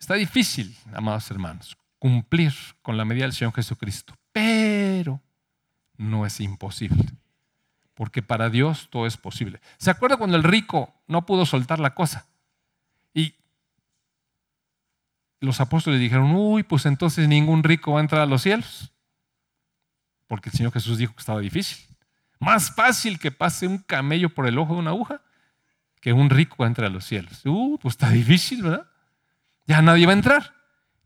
Está difícil, amados hermanos, cumplir con la medida del Señor Jesucristo, pero no es imposible, porque para Dios todo es posible. ¿Se acuerda cuando el rico no pudo soltar la cosa? Y los apóstoles dijeron, uy, pues entonces ningún rico va a entrar a los cielos. Porque el Señor Jesús dijo que estaba difícil. Más fácil que pase un camello por el ojo de una aguja que un rico entre a los cielos. Uh, pues está difícil, ¿verdad? Ya nadie va a entrar.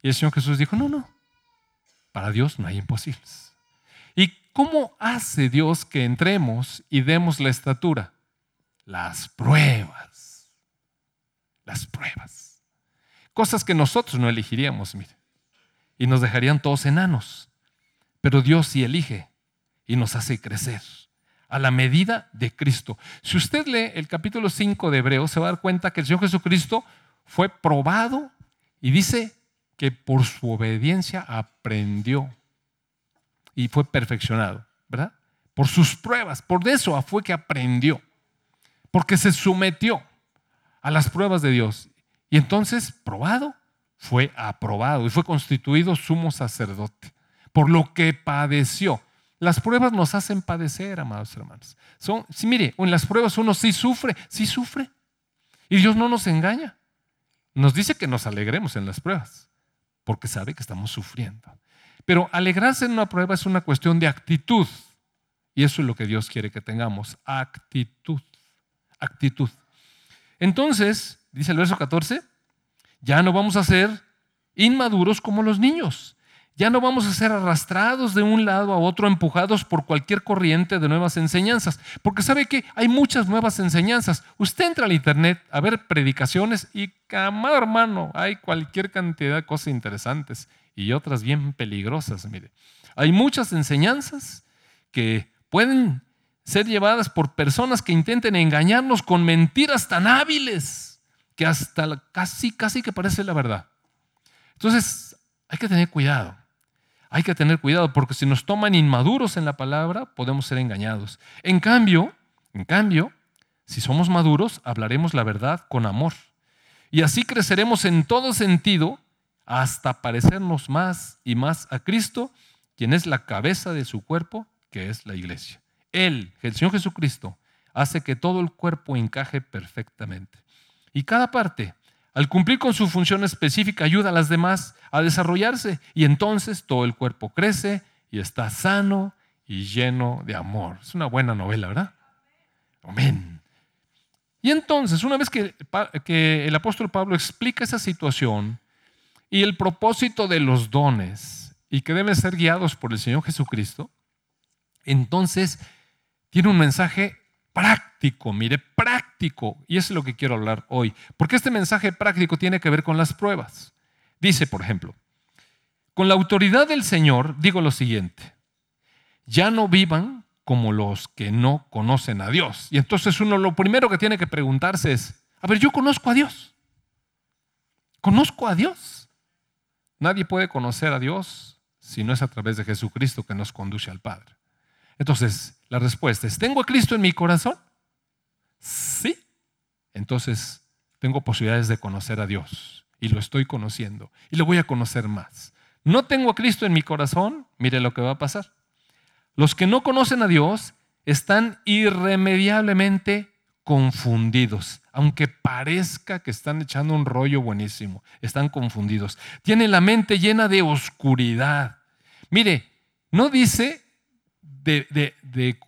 Y el Señor Jesús dijo, no, no, para Dios no hay imposibles. ¿Y cómo hace Dios que entremos y demos la estatura? Las pruebas. Las pruebas. Cosas que nosotros no elegiríamos, mire. Y nos dejarían todos enanos. Pero Dios sí elige y nos hace crecer a la medida de Cristo. Si usted lee el capítulo 5 de Hebreos, se va a dar cuenta que el Señor Jesucristo fue probado y dice que por su obediencia aprendió y fue perfeccionado, ¿verdad? Por sus pruebas, por eso fue que aprendió, porque se sometió a las pruebas de Dios. Y entonces, probado, fue aprobado y fue constituido sumo sacerdote, por lo que padeció. Las pruebas nos hacen padecer, amados hermanos. Son, mire, en las pruebas uno sí sufre, sí sufre. Y Dios no nos engaña. Nos dice que nos alegremos en las pruebas, porque sabe que estamos sufriendo. Pero alegrarse en una prueba es una cuestión de actitud. Y eso es lo que Dios quiere que tengamos, actitud. Actitud. Entonces, dice el verso 14, ya no vamos a ser inmaduros como los niños ya no vamos a ser arrastrados de un lado a otro, empujados por cualquier corriente de nuevas enseñanzas. Porque sabe que hay muchas nuevas enseñanzas. Usted entra al internet a ver predicaciones y, amado hermano, hay cualquier cantidad de cosas interesantes y otras bien peligrosas. Mire, hay muchas enseñanzas que pueden ser llevadas por personas que intenten engañarnos con mentiras tan hábiles que hasta casi, casi que parece la verdad. Entonces, hay que tener cuidado. Hay que tener cuidado porque si nos toman inmaduros en la palabra, podemos ser engañados. En cambio, en cambio, si somos maduros, hablaremos la verdad con amor. Y así creceremos en todo sentido hasta parecernos más y más a Cristo, quien es la cabeza de su cuerpo, que es la iglesia. Él, el Señor Jesucristo, hace que todo el cuerpo encaje perfectamente. Y cada parte al cumplir con su función específica, ayuda a las demás a desarrollarse y entonces todo el cuerpo crece y está sano y lleno de amor. Es una buena novela, ¿verdad? Amén. Y entonces, una vez que, que el apóstol Pablo explica esa situación y el propósito de los dones y que deben ser guiados por el Señor Jesucristo, entonces tiene un mensaje práctico, mire, práctico. Y es lo que quiero hablar hoy. Porque este mensaje práctico tiene que ver con las pruebas. Dice, por ejemplo, con la autoridad del Señor digo lo siguiente, ya no vivan como los que no conocen a Dios. Y entonces uno lo primero que tiene que preguntarse es, a ver, yo conozco a Dios. ¿Conozco a Dios? Nadie puede conocer a Dios si no es a través de Jesucristo que nos conduce al Padre. Entonces, la respuesta es, ¿tengo a Cristo en mi corazón? Sí. Entonces, tengo posibilidades de conocer a Dios y lo estoy conociendo y lo voy a conocer más. No tengo a Cristo en mi corazón, mire lo que va a pasar. Los que no conocen a Dios están irremediablemente confundidos, aunque parezca que están echando un rollo buenísimo, están confundidos. Tienen la mente llena de oscuridad. Mire, no dice de,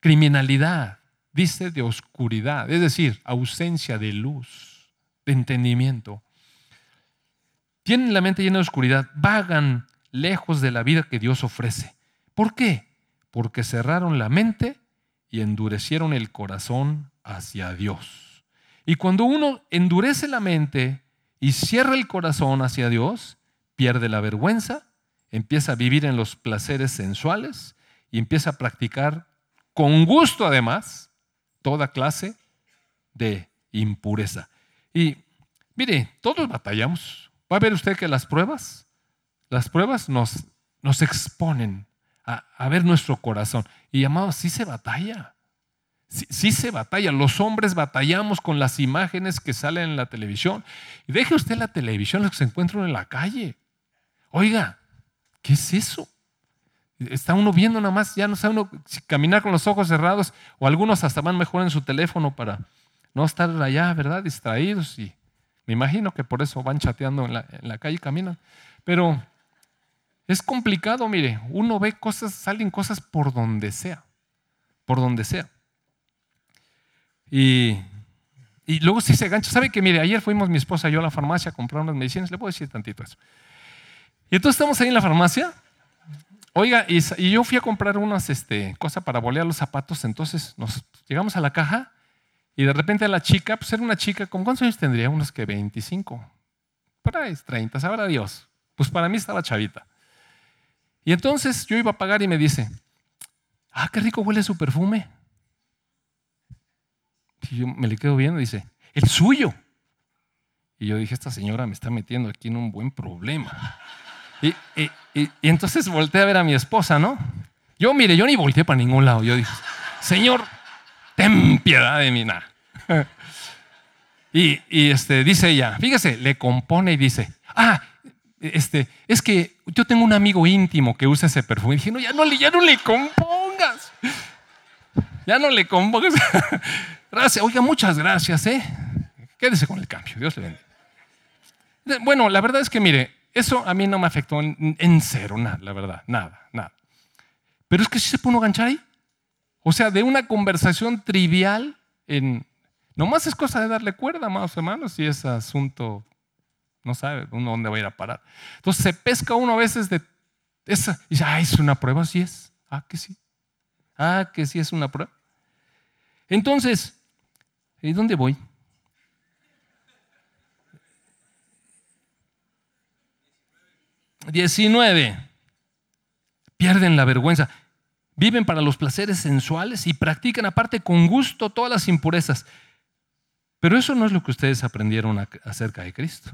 criminalidad, dice de oscuridad, es decir, ausencia de luz, de entendimiento. Tienen la mente llena de oscuridad, vagan lejos de la vida que Dios ofrece. ¿Por qué? Porque cerraron la mente y endurecieron el corazón hacia Dios. Y cuando uno endurece la mente y cierra el corazón hacia Dios, pierde la vergüenza, empieza a vivir en los placeres sensuales y empieza a practicar con gusto además toda clase de impureza. Y mire, todos batallamos. Va a ver usted que las pruebas, las pruebas nos, nos exponen a, ver nuestro corazón. Y amados, sí se batalla. Sí, sí, se batalla. Los hombres batallamos con las imágenes que salen en la televisión. Y deje usted la televisión, los que se encuentran en la calle. Oiga, ¿qué es eso? Está uno viendo nada más, ya no sabe uno si caminar con los ojos cerrados o algunos hasta van mejor en su teléfono para no estar allá, ¿verdad? Distraídos y Me imagino que por eso van chateando en la, en la calle y caminan. Pero es complicado, mire, uno ve cosas, salen cosas por donde sea, por donde sea. Y, y luego si se gancha, ¿sabe que mire, ayer fuimos mi esposa y yo a la farmacia a comprar unas medicinas, le puedo decir tantito eso. Y entonces estamos ahí en la farmacia, oiga, y, yo fui a comprar unas este, cosas para bolear los zapatos, entonces nos llegamos a la caja y de repente la chica, pues era una chica, ¿con cuántos años tendría? Unos que 25, por ahí 30, sabrá Dios. Pues para mí estaba chavita. Y entonces yo iba a pagar y me dice, ah, qué rico huele su perfume. Y yo me le quedo viendo y dice, el suyo. Y yo dije, esta señora me está metiendo aquí en un buen problema. Y, entonces volteé a ver a mi esposa, ¿no? Yo, mire, yo ni volteé para ningún lado. Yo dije, Señor, ten piedad de mí. Nada. *laughs* Y, este, dice ella, fíjese, le compone y dice, ah, este, es que yo tengo un amigo íntimo que usa ese perfume. Y dije, no, ya no ya no le compongas. *laughs* Ya no le compongas. *laughs* Gracias, oiga, muchas gracias, ¿eh? Quédese con el cambio, Dios le bendiga. Bueno, la verdad es que, mire, eso a mí no me afectó en, cero, nada, la verdad, nada, nada. Pero es que sí se pudo ganchar ahí. O sea, de una conversación trivial en... Nomás es cosa de darle cuerda, más hermanos, y es asunto no sabe uno dónde va a ir a parar. Entonces se pesca uno a veces de esa y dice, ah, es una prueba, sí es. Ah, que sí. Ah, que sí es una prueba. Entonces, ¿y dónde voy? Diecinueve. Pierden la vergüenza. Viven para los placeres sensuales y practican aparte con gusto todas las impurezas. Pero eso no es lo que ustedes aprendieron acerca de Cristo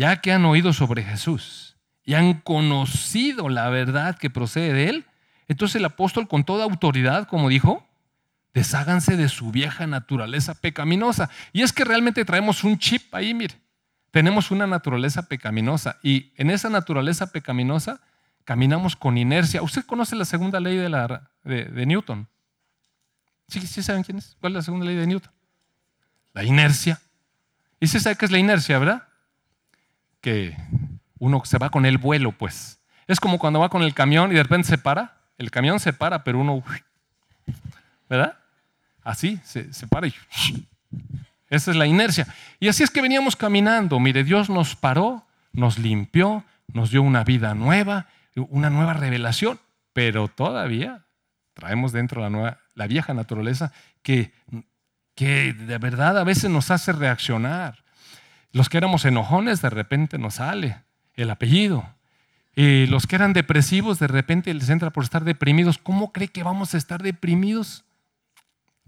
ya que han oído sobre Jesús y han conocido la verdad que procede de él, entonces el apóstol con toda autoridad, como dijo, desháganse de su vieja naturaleza pecaminosa. Y es que realmente traemos un chip ahí, mire. Tenemos una naturaleza pecaminosa y en esa naturaleza pecaminosa caminamos con inercia. ¿Usted conoce la segunda ley de, la, de, Newton? ¿Sí, ¿Sí saben quién es? ¿Cuál es la segunda ley de Newton? La inercia. ¿Y se sabe qué es la inercia, verdad? que uno se va con el vuelo, pues. Es como cuando va con el camión y de repente se para. El camión se para, pero uno, ¿verdad? Así, se, se para y... Esa es la inercia. Y así es que veníamos caminando. Mire, Dios nos paró, nos limpió, nos dio una vida nueva, una nueva revelación, pero todavía traemos dentro la, la vieja naturaleza que, que de verdad a veces nos hace reaccionar. Los que éramos enojones, de repente nos sale el apellido. Y los que eran depresivos, de repente les entra por estar deprimidos. ¿Cómo cree que vamos a estar deprimidos?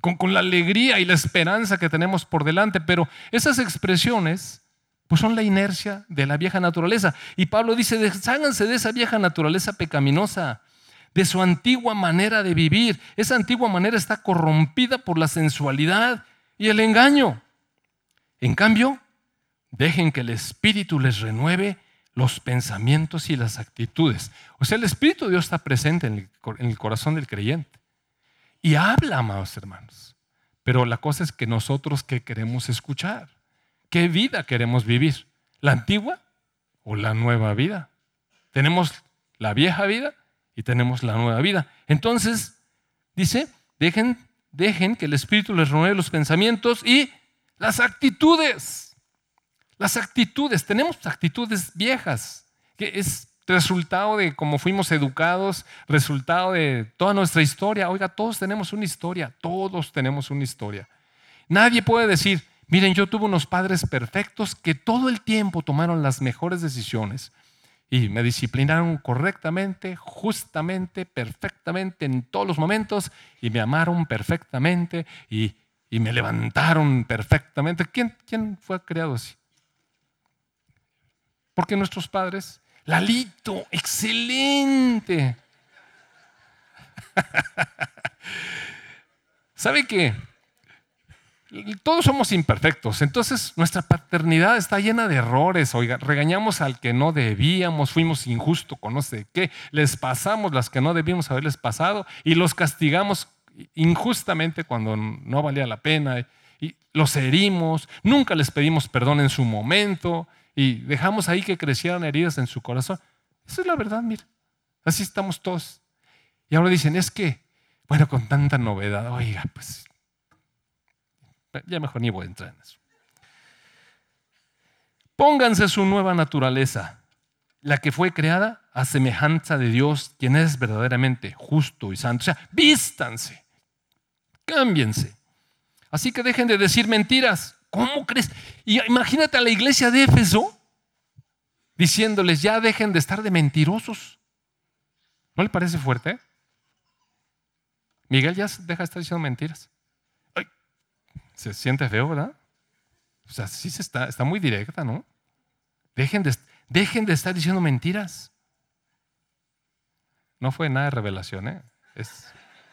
Con, con la alegría y la esperanza que tenemos por delante. Pero esas expresiones pues son la inercia de la vieja naturaleza. Y Pablo dice, desháganse de esa vieja naturaleza pecaminosa, de su antigua manera de vivir. Esa antigua manera está corrompida por la sensualidad y el engaño. En cambio, Dejen que el Espíritu les renueve los pensamientos y las actitudes. O sea, el Espíritu de Dios está presente en el, corazón del creyente. Y habla, amados hermanos. Pero la cosa es que nosotros, ¿qué queremos escuchar? ¿Qué vida queremos vivir? ¿La antigua o la nueva vida? Tenemos la vieja vida y tenemos la nueva vida. Entonces, dice, dejen, dejen que el Espíritu les renueve los pensamientos y las actitudes. Las actitudes, tenemos actitudes viejas, que es resultado de cómo fuimos educados, resultado de toda nuestra historia. Oiga, todos tenemos una historia, todos tenemos una historia. Nadie puede decir, miren, yo tuve unos padres perfectos que todo el tiempo tomaron las mejores decisiones y me disciplinaron correctamente, justamente, perfectamente en todos los momentos y me amaron perfectamente y, me levantaron perfectamente. ¿Quién, ¿Quién fue creado así? Porque nuestros padres, Lalito, excelente. *laughs* ¿Sabe qué? Todos somos imperfectos, entonces nuestra paternidad está llena de errores. Oiga, regañamos al que no debíamos, fuimos injustos con no sé qué, les pasamos las que no debíamos haberles pasado y los castigamos injustamente cuando no valía la pena y los herimos, nunca les pedimos perdón en su momento y dejamos ahí que crecieran heridas en su corazón. Esa es la verdad, mira. Así estamos todos. Y ahora dicen, es que, bueno, con tanta novedad, oiga, pues ya mejor ni voy a entrar en eso. Pónganse su nueva naturaleza, la que fue creada a semejanza de Dios, quien es verdaderamente justo y santo. O sea, vístanse, cámbiense. Así que dejen de decir mentiras. ¿Cómo crees? Y imagínate a la iglesia de Éfeso diciéndoles, ya dejen de estar de mentirosos. ¿No le parece fuerte? Miguel ya deja de estar diciendo mentiras. se siente feo, ¿verdad? O sea, sí se está, está muy directa, ¿no? Dejen de, dejen de estar diciendo mentiras. No fue nada de revelación, ¿eh?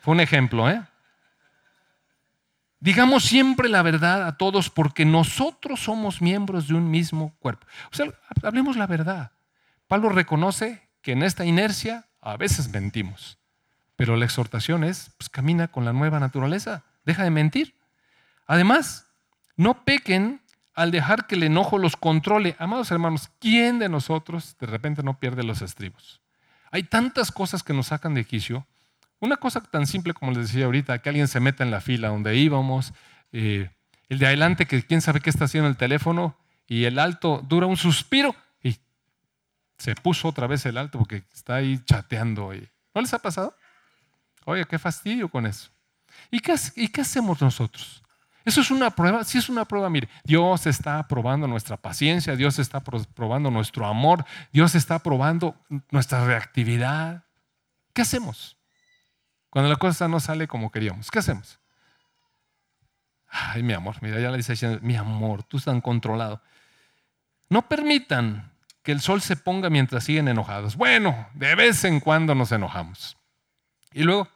fue un ejemplo, ¿eh? Digamos siempre la verdad a todos porque nosotros somos miembros de un mismo cuerpo. O sea, hablemos la verdad. Pablo reconoce que en esta inercia a veces mentimos, pero la exhortación es, pues camina con la nueva naturaleza, deja de mentir. Además, no pequen al dejar que el enojo los controle. Amados hermanos, ¿quién de nosotros de repente no pierde los estribos? Hay tantas cosas que nos sacan de quicio una cosa tan simple como les decía ahorita, que alguien se meta en la fila donde íbamos, eh, el de adelante que quién sabe qué está haciendo el teléfono y el alto dura un suspiro y se puso otra vez el alto porque está ahí chateando. ¿No les ha pasado? Oye, qué fastidio con eso. ¿Y qué, ¿Y qué hacemos nosotros? Eso es una prueba, sí es una prueba, mire, Dios está probando nuestra paciencia, Dios está probando nuestro amor, Dios está probando nuestra reactividad. ¿Qué hacemos? Cuando la cosa no sale como queríamos, ¿qué hacemos? Ay, mi amor, mira, ya le dice mi amor, tú estás controlado. No permitan que el sol se ponga mientras siguen enojados. Bueno, de vez en cuando nos enojamos. Y luego,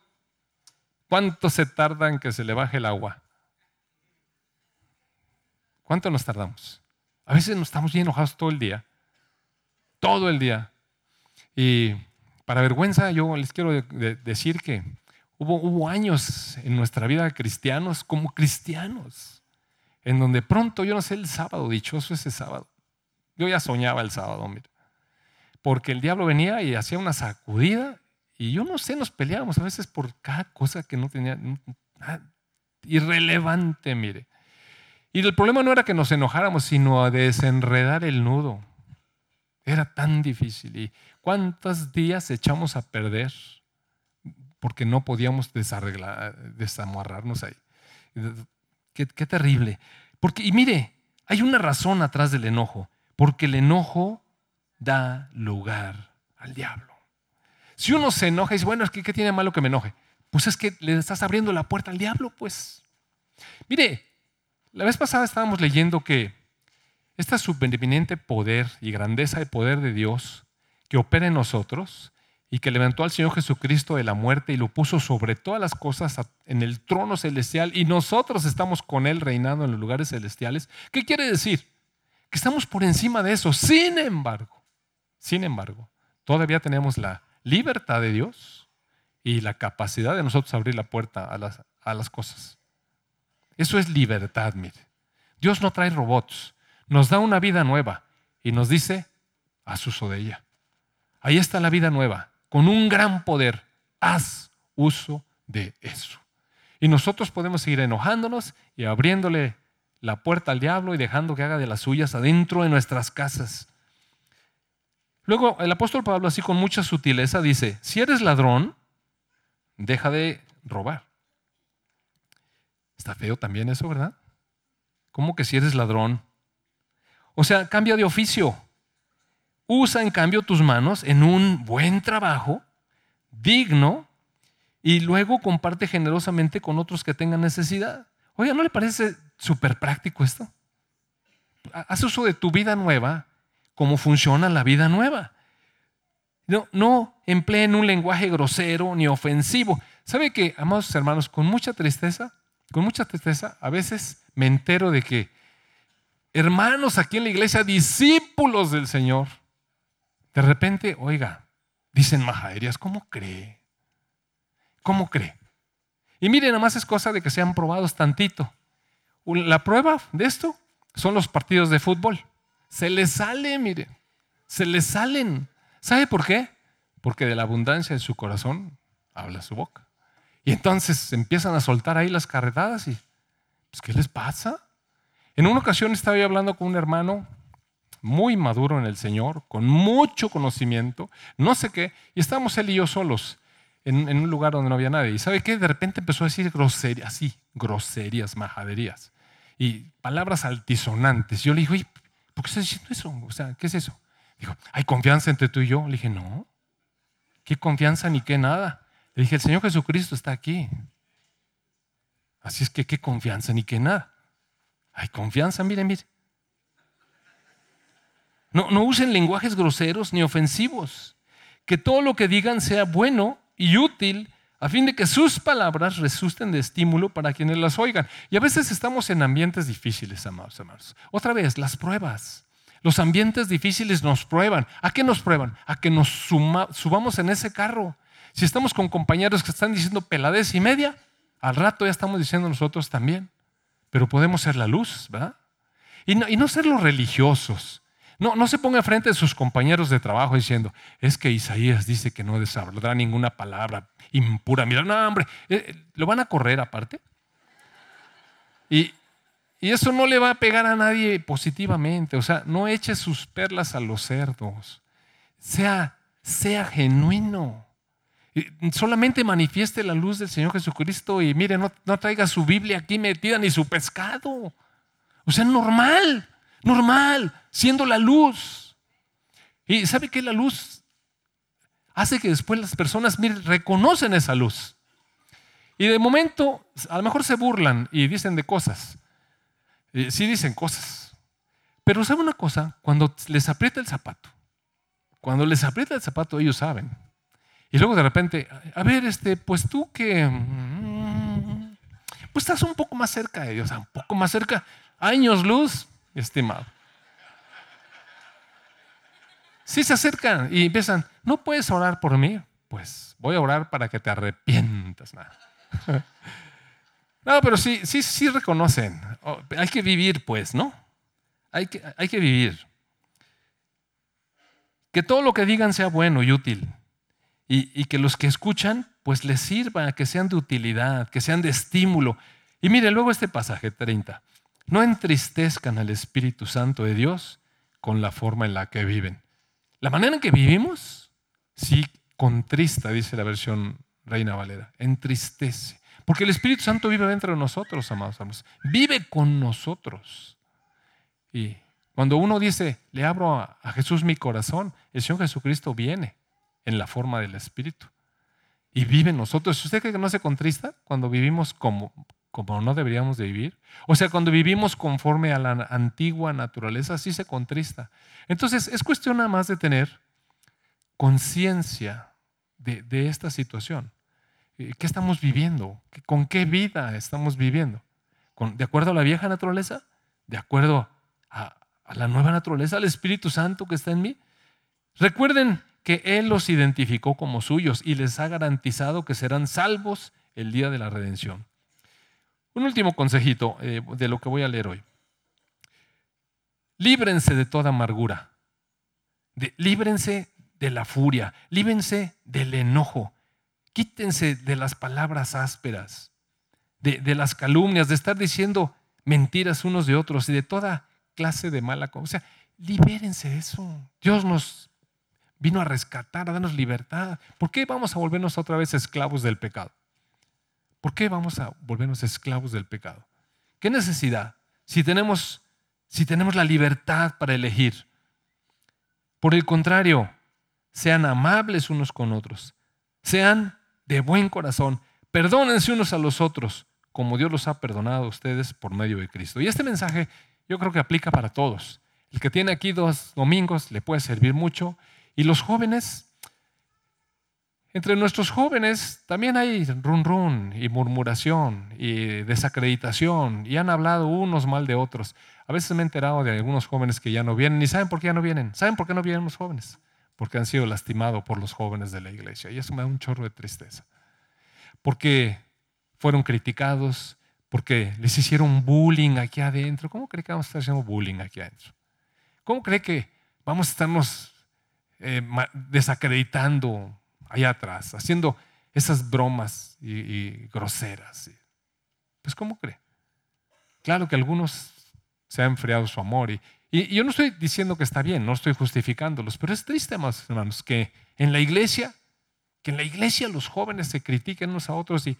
¿cuánto se tarda en que se le baje el agua? ¿Cuánto nos tardamos? A veces nos estamos bien enojados todo el día. Todo el día. Y para vergüenza, yo les quiero decir que Hubo, años en nuestra vida cristianos como cristianos, en donde pronto, yo no sé, el sábado, dichoso ese sábado. Yo ya soñaba el sábado, mira. Porque el diablo venía y hacía una sacudida y yo no sé, nos peleábamos a veces por cada cosa que no tenía, irrelevante, mire. Y el problema no era que nos enojáramos, sino a desenredar el nudo. Era tan difícil. ¿Y cuántos días echamos a perder? Porque no podíamos desamarrarnos ahí. Qué, qué terrible. Porque, y mire, hay una razón atrás del enojo, porque el enojo da lugar al diablo. Si uno se enoja y dice, bueno, es que ¿qué tiene malo que me enoje? Pues es que le estás abriendo la puerta al diablo, pues. Mire, la vez pasada estábamos leyendo que este subveniente poder y grandeza de poder de Dios que opera en nosotros y que levantó al Señor Jesucristo de la muerte y lo puso sobre todas las cosas en el trono celestial y nosotros estamos con Él reinando en los lugares celestiales. ¿Qué quiere decir? Que estamos por encima de eso. Sin embargo, sin embargo, todavía tenemos la libertad de Dios y la capacidad de nosotros abrir la puerta a las, a las cosas. Eso es libertad, mire. Dios no trae robots, nos da una vida nueva y nos dice, haz uso de ella. Ahí está la vida nueva con un gran poder. Haz uso de eso. Y nosotros podemos seguir enojándonos y abriéndole la puerta al diablo y dejando que haga de las suyas adentro de nuestras casas. Luego el apóstol Pablo, así con mucha sutileza, dice, si eres ladrón, deja de robar. Está feo también eso, ¿verdad? ¿Cómo que si eres ladrón? O sea, cambia de oficio. Usa en cambio tus manos en un buen trabajo, digno, y luego comparte generosamente con otros que tengan necesidad. Oiga, ¿no le parece súper práctico esto? Haz uso de tu vida nueva, cómo funciona la vida nueva. No, no empleen un lenguaje grosero ni ofensivo. ¿Sabe que, amados hermanos, con mucha tristeza, con mucha tristeza, a veces me entero de que hermanos aquí en la iglesia, discípulos del Señor, de repente, oiga, dicen majaderías, ¿cómo cree? ¿Cómo cree? Y miren, nada más es cosa de que sean probados tantito. La prueba de esto son los partidos de fútbol. Se les sale, mire, se les salen. ¿Sabe por qué? Porque de la abundancia de su corazón habla su boca. Y entonces empiezan a soltar ahí las carretadas y, pues, ¿qué les pasa? En una ocasión estaba yo hablando con un hermano muy maduro en el Señor, con mucho conocimiento, no sé qué, y estábamos él y yo solos en, un lugar donde no había nadie. ¿Y sabe qué? De repente empezó a decir groserías, así, groserías, majaderías, y palabras altisonantes. Yo le dije, ¿por qué estás diciendo eso? O sea, ¿qué es eso? Dijo, ¿hay confianza entre tú y yo? Le dije, no, ¿qué confianza ni qué nada? Le dije, el Señor Jesucristo está aquí. Así es que qué confianza ni qué nada. Hay confianza, mire, mire. No, usen lenguajes groseros ni ofensivos. Que todo lo que digan sea bueno y útil a fin de que sus palabras resulten de estímulo para quienes las oigan. Y a veces estamos en ambientes difíciles, amados hermanos. Otra vez, las pruebas. Los ambientes difíciles nos prueban. ¿A qué nos prueban? A que nos subamos en ese carro. Si estamos con compañeros que están diciendo peladez y media, al rato ya estamos diciendo nosotros también. Pero podemos ser la luz, ¿verdad? Y no, y no ser los religiosos. No, no se ponga frente a sus compañeros de trabajo diciendo, es que Isaías dice que no deshablará ninguna palabra impura. Mira, no, hombre, eh, eh, lo van a correr aparte. Y, y eso no le va a pegar a nadie positivamente. O sea, no eche sus perlas a los cerdos. Sea, sea genuino. Solamente manifieste la luz del Señor Jesucristo y mire, no, no traiga su Biblia aquí metida ni su pescado. O sea, normal, normal, siendo la luz. Y sabe que la luz hace que después las personas, mire, reconocen esa luz. Y de momento, a lo mejor se burlan y dicen de cosas. Sí dicen cosas. Pero ¿sabe una cosa? Cuando les aprieta el zapato, cuando les aprieta el zapato, ellos saben. Y luego de repente, a ver, este, pues tú que mm, pues estás un poco más cerca de Dios, un poco más cerca, años luz, estimado. Si se acercan y empiezan, ¿no puedes orar por mí? Pues voy a orar para que te arrepientas. *laughs* No, pero sí, sí, sí reconocen. Hay que vivir, pues, ¿no? Hay que, hay que vivir. Que todo lo que digan sea bueno y útil y, que los que escuchan pues les sirva, que sean de utilidad, que sean de estímulo. Y mire luego este pasaje 30. No entristezcan al Espíritu Santo de Dios con la forma en la que viven. La manera en que vivimos, sí, contrista, dice la versión Reina Valera, entristece. Porque el Espíritu Santo vive dentro de nosotros, amados hermanos. Vive con nosotros. Y cuando uno dice, le abro a Jesús mi corazón, el Señor Jesucristo viene en la forma del Espíritu. Y vive en nosotros. ¿Usted cree que no se contrista cuando vivimos como, como no deberíamos de vivir? O sea, cuando vivimos conforme a la antigua naturaleza, sí se contrista. Entonces, es cuestión nada más de tener conciencia de, esta situación. Eh, ¿Qué estamos viviendo? ¿Con qué vida estamos viviendo? ¿De acuerdo a la vieja naturaleza? ¿De acuerdo a, a la nueva naturaleza, al Espíritu Santo que está en mí? Recuerden que Él los identificó como suyos y les ha garantizado que serán salvos el día de la redención. Un último consejito eh, de lo que voy a leer hoy. Líbrense de toda amargura. líbrense de la furia. Líbrense del enojo. Quítense de las palabras ásperas, de, de las calumnias, de estar diciendo mentiras unos de otros y de toda clase de mala cosa. O sea, libérense de eso. Dios nos Vino a rescatar, a darnos libertad. ¿Por qué vamos a volvernos otra vez esclavos del pecado? ¿Por qué vamos a volvernos esclavos del pecado? ¿Qué necesidad? Si tenemos, si tenemos la libertad para elegir. Por el contrario, sean amables unos con otros. Sean de buen corazón. Perdónense unos a los otros, como Dios los ha perdonado a ustedes por medio de Cristo. Y este mensaje yo creo que aplica para todos. El que tiene aquí dos domingos le puede servir mucho y los jóvenes, entre nuestros jóvenes también hay run run y murmuración y desacreditación y han hablado unos mal de otros. A veces me he enterado de algunos jóvenes que ya no vienen y saben por qué ya no vienen. ¿Saben por qué no vienen los jóvenes? Porque han sido lastimados por los jóvenes de la iglesia y eso me da un chorro de tristeza. Porque fueron criticados, porque les hicieron bullying aquí adentro. ¿Cómo cree que vamos a estar haciendo bullying aquí adentro? ¿Cómo cree que vamos a estarnos eh, desacreditando allá atrás, haciendo esas bromas y, groseras? Pues ¿cómo cree? Claro que algunos se han enfriado su amor y, yo no estoy diciendo que está bien, no estoy justificándolos, pero es triste, hermanos, que en la iglesia, que en la iglesia los jóvenes se critiquen unos a otros y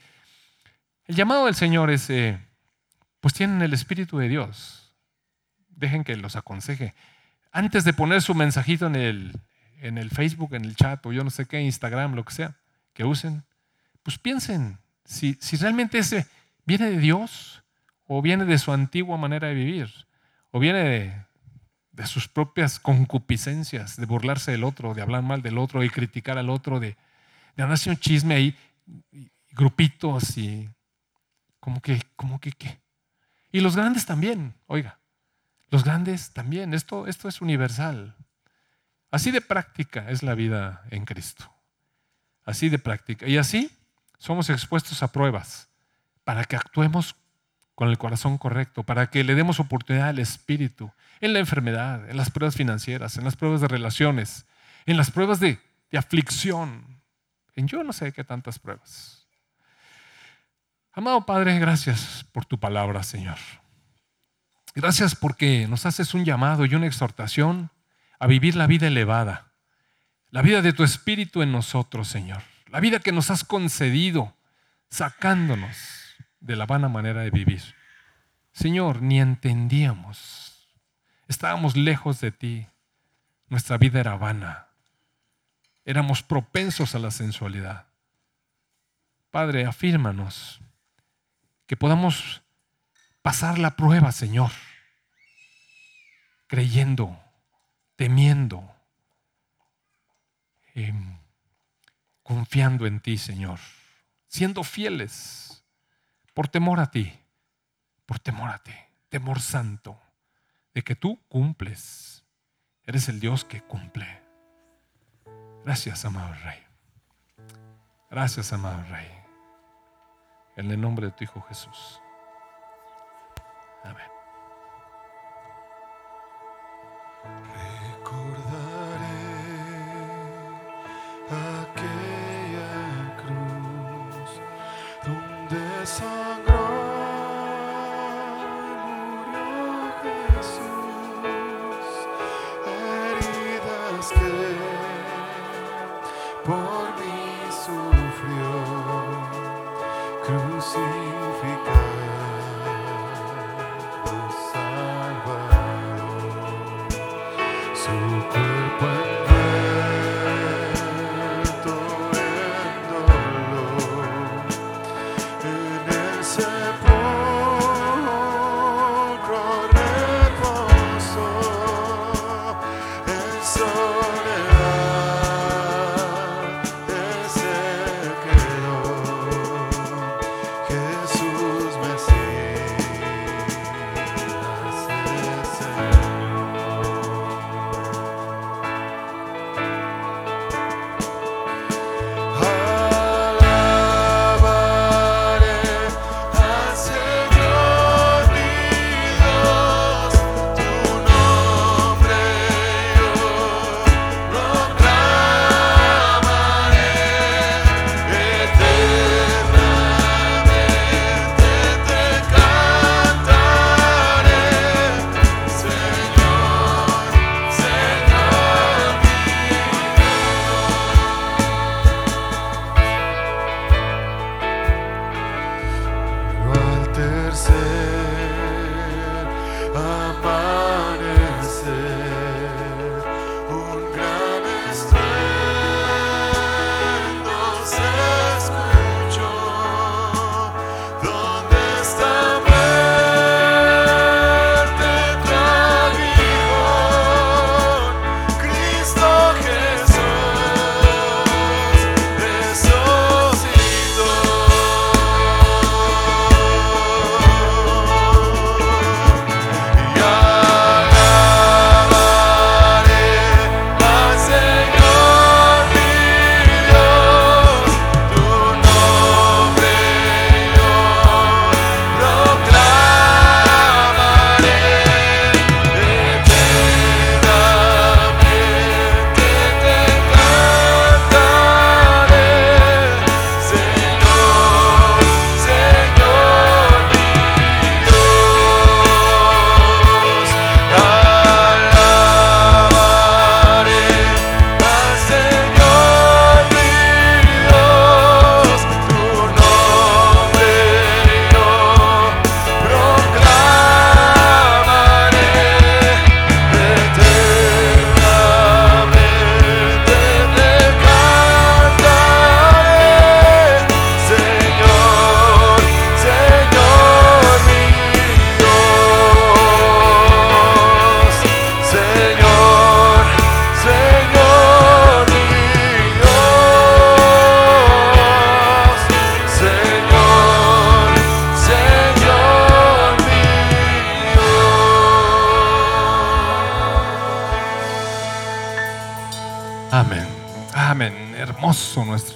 el llamado del Señor es, eh, pues tienen el Espíritu de Dios. Dejen que los aconseje. Antes de poner su mensajito en el, en el Facebook, en el chat o yo no sé qué, Instagram, lo que sea, que usen, pues piensen si, si realmente ese viene de Dios o viene de su antigua manera de vivir o viene de, de sus propias concupiscencias, de burlarse del otro, de hablar mal del otro, de criticar al otro, de, de un chisme ahí, grupitos y como que, como que, ¿qué? Y los grandes también, oiga, los grandes también, esto, esto es universal. Así de práctica es la vida en Cristo. Así de práctica. Y así somos expuestos a pruebas para que actuemos con el corazón correcto, para que le demos oportunidad al Espíritu en la enfermedad, en las pruebas financieras, en las pruebas de relaciones, en las pruebas de, aflicción, en yo no sé qué tantas pruebas. Amado Padre, gracias por tu palabra, Señor. Gracias porque nos haces un llamado y una exhortación a vivir la vida elevada, la vida de tu Espíritu en nosotros, Señor, la vida que nos has concedido, sacándonos de la vana manera de vivir. Señor, ni entendíamos, estábamos lejos de ti, nuestra vida era vana, éramos propensos a la sensualidad. Padre, afírmanos que podamos pasar la prueba, Señor, creyendo, temiendo, em, confiando en ti, Señor, siendo fieles por temor a ti, por temor a ti, temor santo, de que tú cumples. Eres el Dios que cumple. Gracias, amado Rey. Gracias, amado Rey. En el nombre de tu Hijo Jesús. Amén. the sun.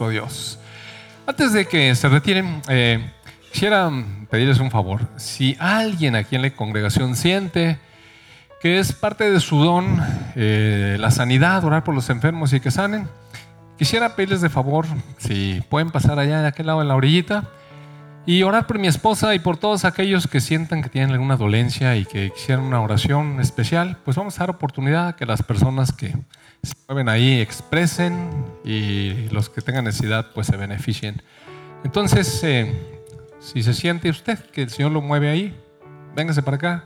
Dios. Antes de que se retiren, eh, quisiera pedirles un favor. Si alguien aquí en la congregación siente que es parte de su don eh, la sanidad, orar por los enfermos y que sanen, quisiera pedirles de favor si pueden pasar allá de aquel lado en la orillita y orar por mi esposa y por todos aquellos que sientan que tienen alguna dolencia y que quisieran una oración especial, pues vamos a dar oportunidad a que las personas que se mueven ahí expresen y los que tengan necesidad pues se beneficien. Entonces, eh, si se siente usted que el Señor lo mueve ahí, véngase para acá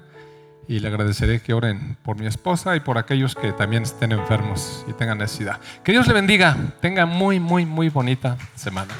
y le agradeceré que oren por mi esposa y por aquellos que también estén enfermos y tengan necesidad. Que Dios le bendiga, tenga muy, muy, muy bonita semana.